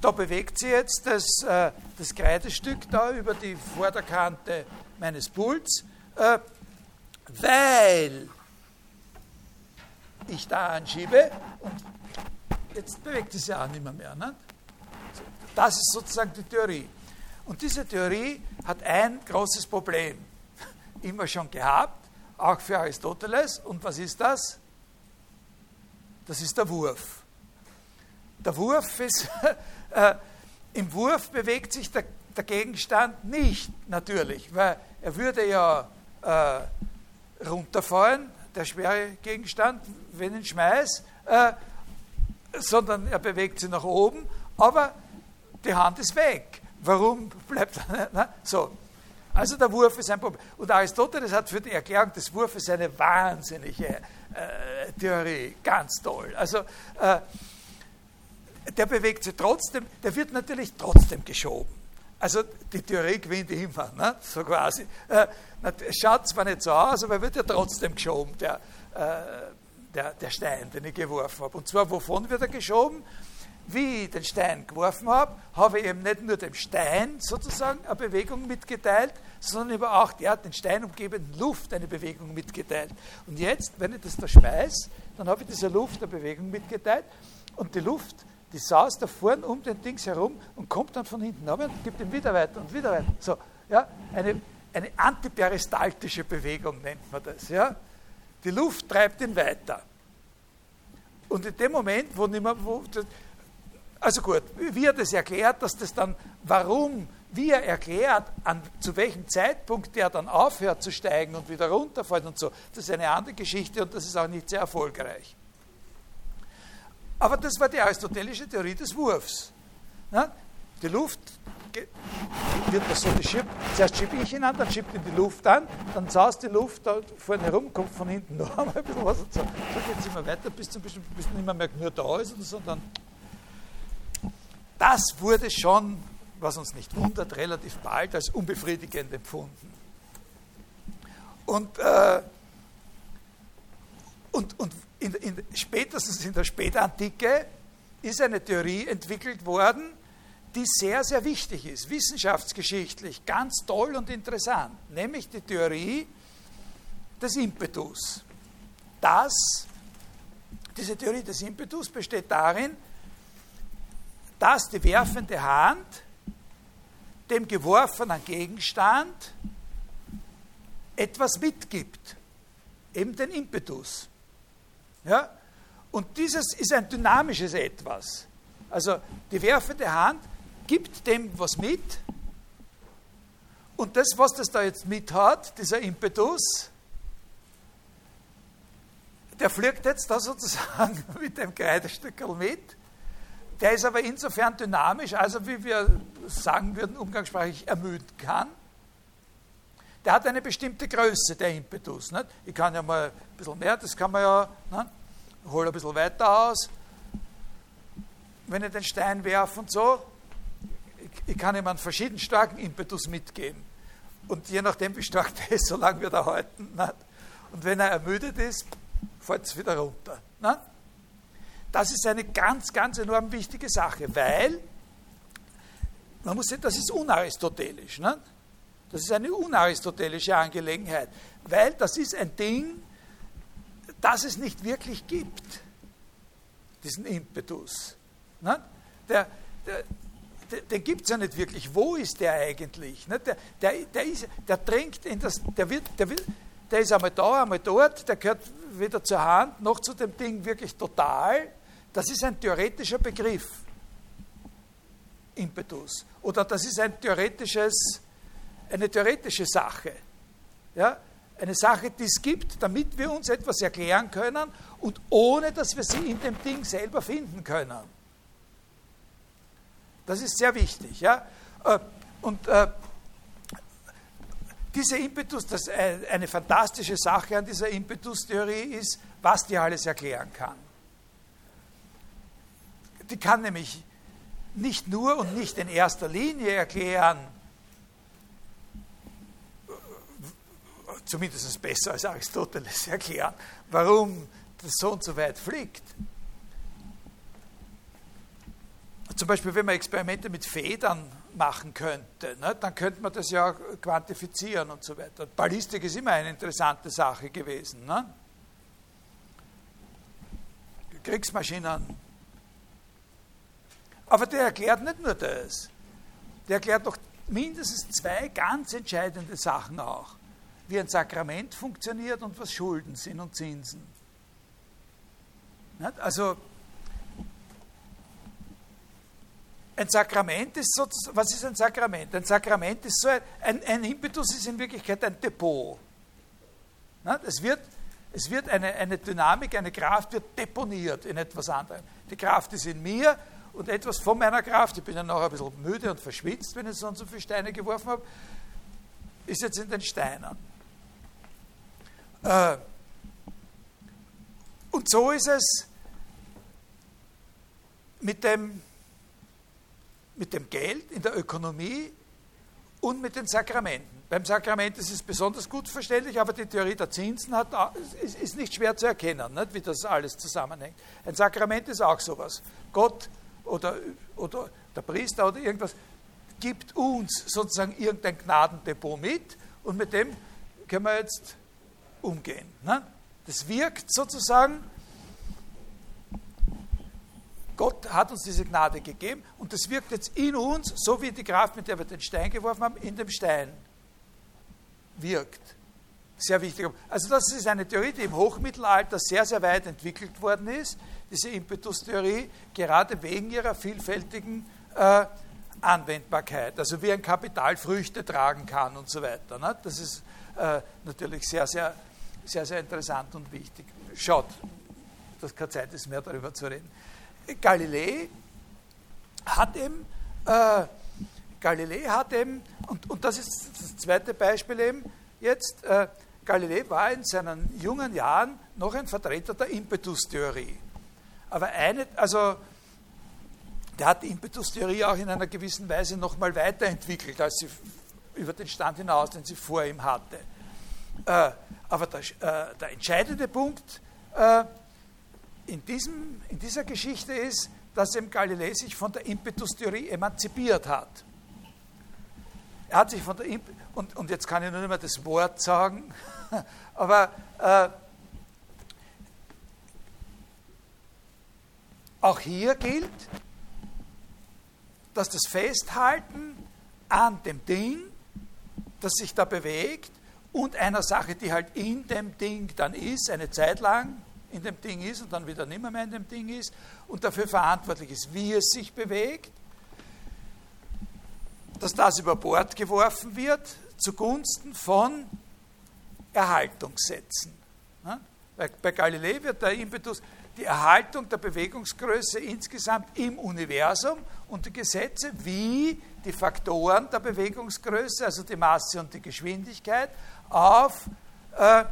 da bewegt sie jetzt das, äh, das Kreidestück da über die Vorderkante meines Puls, äh, weil ich da anschiebe und jetzt bewegt es ja auch nicht mehr. mehr ne? Das ist sozusagen die Theorie. Und diese Theorie hat ein großes Problem immer schon gehabt, auch für Aristoteles. Und was ist das? Das ist der Wurf. Der Wurf ist, äh, im Wurf bewegt sich der, der, Gegenstand nicht natürlich, weil er würde ja äh, runterfallen, der schwere Gegenstand, wenn ich ihn schmeiß, äh, sondern er bewegt sich nach oben, aber die Hand ist weg. Warum bleibt er? Na, so. Also der Wurf ist ein Problem. Und Aristoteles hat für die Erklärung des Wurfes eine wahnsinnige äh, Theorie, ganz toll. Also äh, der bewegt sich trotzdem, der wird natürlich trotzdem geschoben. Also die Theorie gewinnt immer, ne? so quasi. Äh, schaut zwar nicht so aus, aber er wird ja trotzdem geschoben, der, äh, der, der Stein, den ich geworfen habe. Und zwar, wovon wird er geschoben? Wie ich den Stein geworfen habe, habe ich eben nicht nur dem Stein sozusagen eine Bewegung mitgeteilt, sondern über auch der den Stein umgebenden Luft eine Bewegung mitgeteilt. Und jetzt, wenn ich das da schmeiße, dann habe ich dieser Luft eine Bewegung mitgeteilt und die Luft, die saust da vorne um den Dings herum und kommt dann von hinten runter und gibt ihm wieder weiter und wieder weiter. So, ja, eine, eine antiperistaltische Bewegung nennt man das. Ja? Die Luft treibt ihn weiter. Und in dem Moment, wo nicht mehr, wo, also gut, wie er das erklärt, dass das dann, warum, wie er erklärt, an, zu welchem Zeitpunkt der dann aufhört zu steigen und wieder runterfällt und so, das ist eine andere Geschichte und das ist auch nicht sehr erfolgreich. Aber das war die aristotelische Theorie des Wurfs. Die Luft wird das so geschippt. Zuerst schiebe ich ihn an, dann schiebt ihn die Luft an, dann saust die Luft da vorne herum, kommt von hinten noch einmal ein bisschen was und so. So geht es immer weiter, bis zum bis nicht mehr nur da ist, sondern das wurde schon, was uns nicht wundert, relativ bald als unbefriedigend empfunden. Und, äh, und, und in, in, spätestens in der Spätantike ist eine Theorie entwickelt worden, die sehr, sehr wichtig ist, wissenschaftsgeschichtlich, ganz toll und interessant, nämlich die Theorie des Impetus. Das, diese Theorie des Impetus besteht darin, dass die werfende Hand dem geworfenen Gegenstand etwas mitgibt, eben den Impetus. Ja? Und dieses ist ein dynamisches Etwas. Also die werfende Hand gibt dem was mit. Und das, was das da jetzt mit hat, dieser Impetus, der fliegt jetzt da sozusagen mit dem Kreidestückel mit. Der ist aber insofern dynamisch, also wie wir sagen würden, umgangssprachlich ermüden kann. Der hat eine bestimmte Größe, der Impetus. Nicht? Ich kann ja mal ein bisschen mehr, das kann man ja, ne? hole ein bisschen weiter aus. Wenn ich den Stein werfe und so, ich kann ihm einen verschieden starken Impetus mitgeben. Und je nachdem, wie stark der ist, so lange wird er halten. Nicht? Und wenn er ermüdet ist, fällt es wieder runter. Nicht? Das ist eine ganz, ganz enorm wichtige Sache, weil, man muss sehen, das ist unaristotelisch. Nicht? Das ist eine unaristotelische Angelegenheit, weil das ist ein Ding, das es nicht wirklich gibt, diesen Impetus. Nicht? Der, der, den gibt es ja nicht wirklich. Wo ist der eigentlich? Der, der, der, ist, der drängt in das, der, wird, der, will, der ist einmal da, einmal dort, der gehört weder zur Hand noch zu dem Ding wirklich total. Das ist ein theoretischer Begriff. Impetus. Oder das ist ein theoretisches, eine theoretische Sache. Ja? Eine Sache, die es gibt, damit wir uns etwas erklären können und ohne, dass wir sie in dem Ding selber finden können. Das ist sehr wichtig. Ja? Äh, und äh, dieser Impetus, das äh, eine fantastische Sache an dieser Impetus-Theorie ist, was die alles erklären kann. Die kann nämlich nicht nur und nicht in erster Linie erklären, zumindest besser als Aristoteles erklären, warum das so und so weit fliegt, Zum Beispiel, wenn man Experimente mit Federn machen könnte, ne, dann könnte man das ja quantifizieren und so weiter. Ballistik ist immer eine interessante Sache gewesen. Ne? Kriegsmaschinen. Aber der erklärt nicht nur das. Der erklärt noch mindestens zwei ganz entscheidende Sachen auch. Wie ein Sakrament funktioniert und was Schulden sind und Zinsen. Also Ein Sakrament ist so, was ist ein Sakrament? Ein Sakrament ist so ein, ein, Impetus ist in Wirklichkeit ein Depot. Es wird, es wird eine, eine Dynamik, eine Kraft wird deponiert in etwas anderem. Die Kraft ist in mir und etwas von meiner Kraft, ich bin ja noch ein bisschen müde und verschwitzt, wenn ich so und so viele Steine geworfen habe, ist jetzt in den Steinen. Äh, und so ist es mit dem, mit dem Geld in der Ökonomie und mit den Sakramenten. Beim Sakrament ist es besonders gut verständlich, aber die Theorie der Zinsen hat, ist, ist nicht schwer zu erkennen, nicht, wie das alles zusammenhängt. Ein Sakrament ist auch sowas. Gott oder, oder der Priester oder irgendwas gibt uns sozusagen irgendein Gnadendepot mit und mit dem können wir jetzt umgehen. Ne? Das wirkt sozusagen Gott hat uns diese Gnade gegeben und das wirkt jetzt in uns, so wie die Kraft, mit der wir den Stein geworfen haben, in dem Stein wirkt. Sehr wichtig. Also das ist eine Theorie, die im Hochmittelalter sehr, sehr weit entwickelt worden ist, diese Impetus-Theorie, gerade wegen ihrer vielfältigen äh, Anwendbarkeit. Also wie ein Kapital Früchte tragen kann und so weiter. Ne? Das ist äh, natürlich sehr, sehr, sehr, sehr interessant und wichtig. Schaut, dass keine Zeit ist mehr darüber zu reden. Galilei hat eben, äh, Galilei hat eben, und, und das ist das zweite Beispiel eben jetzt, äh, Galilei war in seinen jungen Jahren noch ein Vertreter der Impetustheorie. Aber eine, also der hat die Impetustheorie auch in einer gewissen Weise nochmal weiterentwickelt, als sie über den Stand hinaus, den sie vor ihm hatte. Äh, aber der, äh, der, entscheidende Punkt äh, in, diesem, in dieser Geschichte ist, dass eben Galilei sich von der Impetustheorie emanzipiert hat. Er hat sich von der Imp und, und jetzt kann ich nur nicht mehr das Wort sagen, aber auch hier gilt, dass das Festhalten an dem Ding, das sich da bewegt, und einer Sache, die halt in dem Ding dann ist, eine Zeit lang, in dem Ding ist und dann wieder nimmer mehr in dem Ding ist und dafür verantwortlich ist, wie es sich bewegt, dass das über Bord geworfen wird zugunsten von Erhaltungssätzen. Bei Galilei wird der Impetus die Erhaltung der Bewegungsgröße insgesamt im Universum und die Gesetze wie die Faktoren der Bewegungsgröße, also die Masse und die Geschwindigkeit, auf, äh,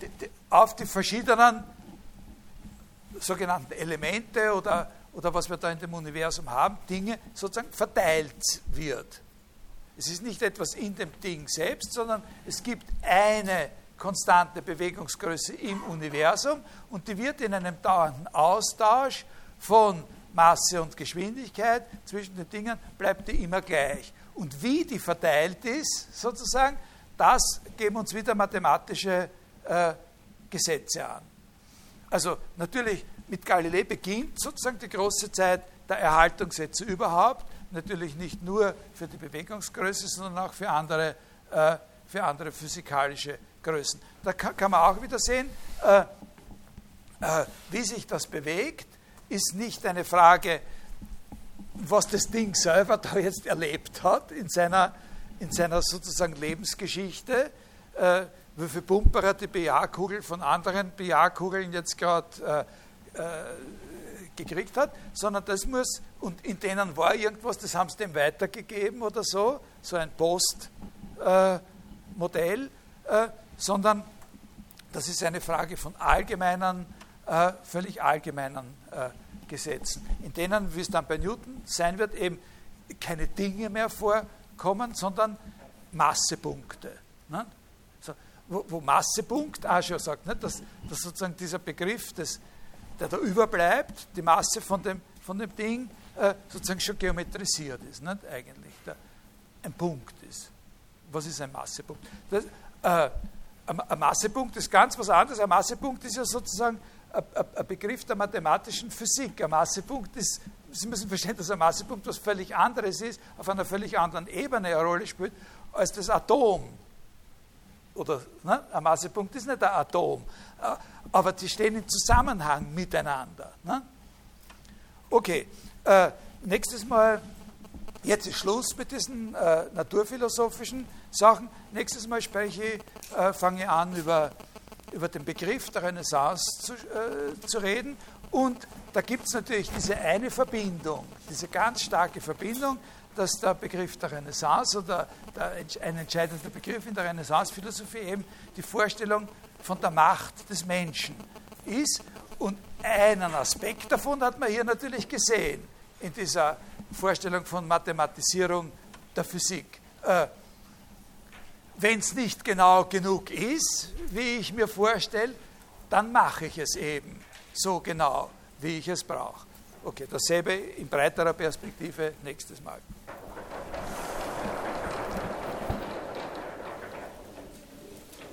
die, auf die verschiedenen sogenannten Elemente oder, oder was wir da in dem Universum haben, Dinge sozusagen verteilt wird. Es ist nicht etwas in dem Ding selbst, sondern es gibt eine konstante Bewegungsgröße im Universum und die wird in einem dauernden Austausch von Masse und Geschwindigkeit zwischen den Dingen, bleibt die immer gleich. Und wie die verteilt ist, sozusagen, das geben uns wieder mathematische äh, Gesetze an. Also natürlich mit Galilei beginnt sozusagen die große Zeit der Erhaltungssätze überhaupt, natürlich nicht nur für die Bewegungsgröße, sondern auch für andere, äh, für andere physikalische Größen. Da kann, man auch wieder sehen, äh, äh, wie sich das bewegt, ist nicht eine Frage, was das Ding selber da jetzt erlebt hat in seiner, in seiner sozusagen Lebensgeschichte, äh, wie viel Pumperer die BA-Kugel von anderen BA-Kugeln jetzt gerade äh, äh, gekriegt hat, sondern das muss, und in denen war irgendwas, das haben sie dem weitergegeben oder so, so ein Postmodell, äh, sondern das ist eine Frage von allgemeinen, äh, völlig allgemeinen äh, Gesetzen, in denen, wie es dann bei Newton sein wird, eben keine Dinge mehr vorkommen, sondern Massepunkte. Ne? So, wo, wo, Massepunkt auch sagt, ne? dass, dass sozusagen dieser Begriff, des, der da überbleibt, die Masse von dem, von dem Ding, äh, sozusagen schon geometrisiert ist, nicht? eigentlich der, ein Punkt ist. Was ist ein Massepunkt? Das, äh, ein Massepunkt ist ganz was anderes. Ein Massepunkt ist ja sozusagen ein Begriff der mathematischen Physik. Ein Massepunkt ist, Sie müssen verstehen, dass ein Massepunkt was völlig anderes ist, auf einer völlig anderen Ebene eine Rolle spielt, als das Atom. Oder ne? ein Massepunkt ist nicht ein Atom, aber die stehen im Zusammenhang miteinander. Ne? Okay, äh, nächstes Mal, jetzt ist Schluss mit diesen äh, naturphilosophischen Sachen. Nächstes Mal spreche ich, äh, fange an über über den Begriff der Renaissance zu, äh, zu reden. Und da gibt es natürlich diese eine Verbindung, diese ganz starke Verbindung, dass der Begriff der Renaissance oder der, ein entscheidender Begriff in der Renaissance-Philosophie eben die Vorstellung von der Macht des Menschen ist. Und einen Aspekt davon hat man hier natürlich gesehen in dieser Vorstellung von Mathematisierung der Physik. Äh, Wenn es nicht genau genug ist, wie ich mir vorstelle, dann mache ich es eben so genau, wie ich es brauche. Okay, dasselbe in breiterer Perspektive nächstes Mal.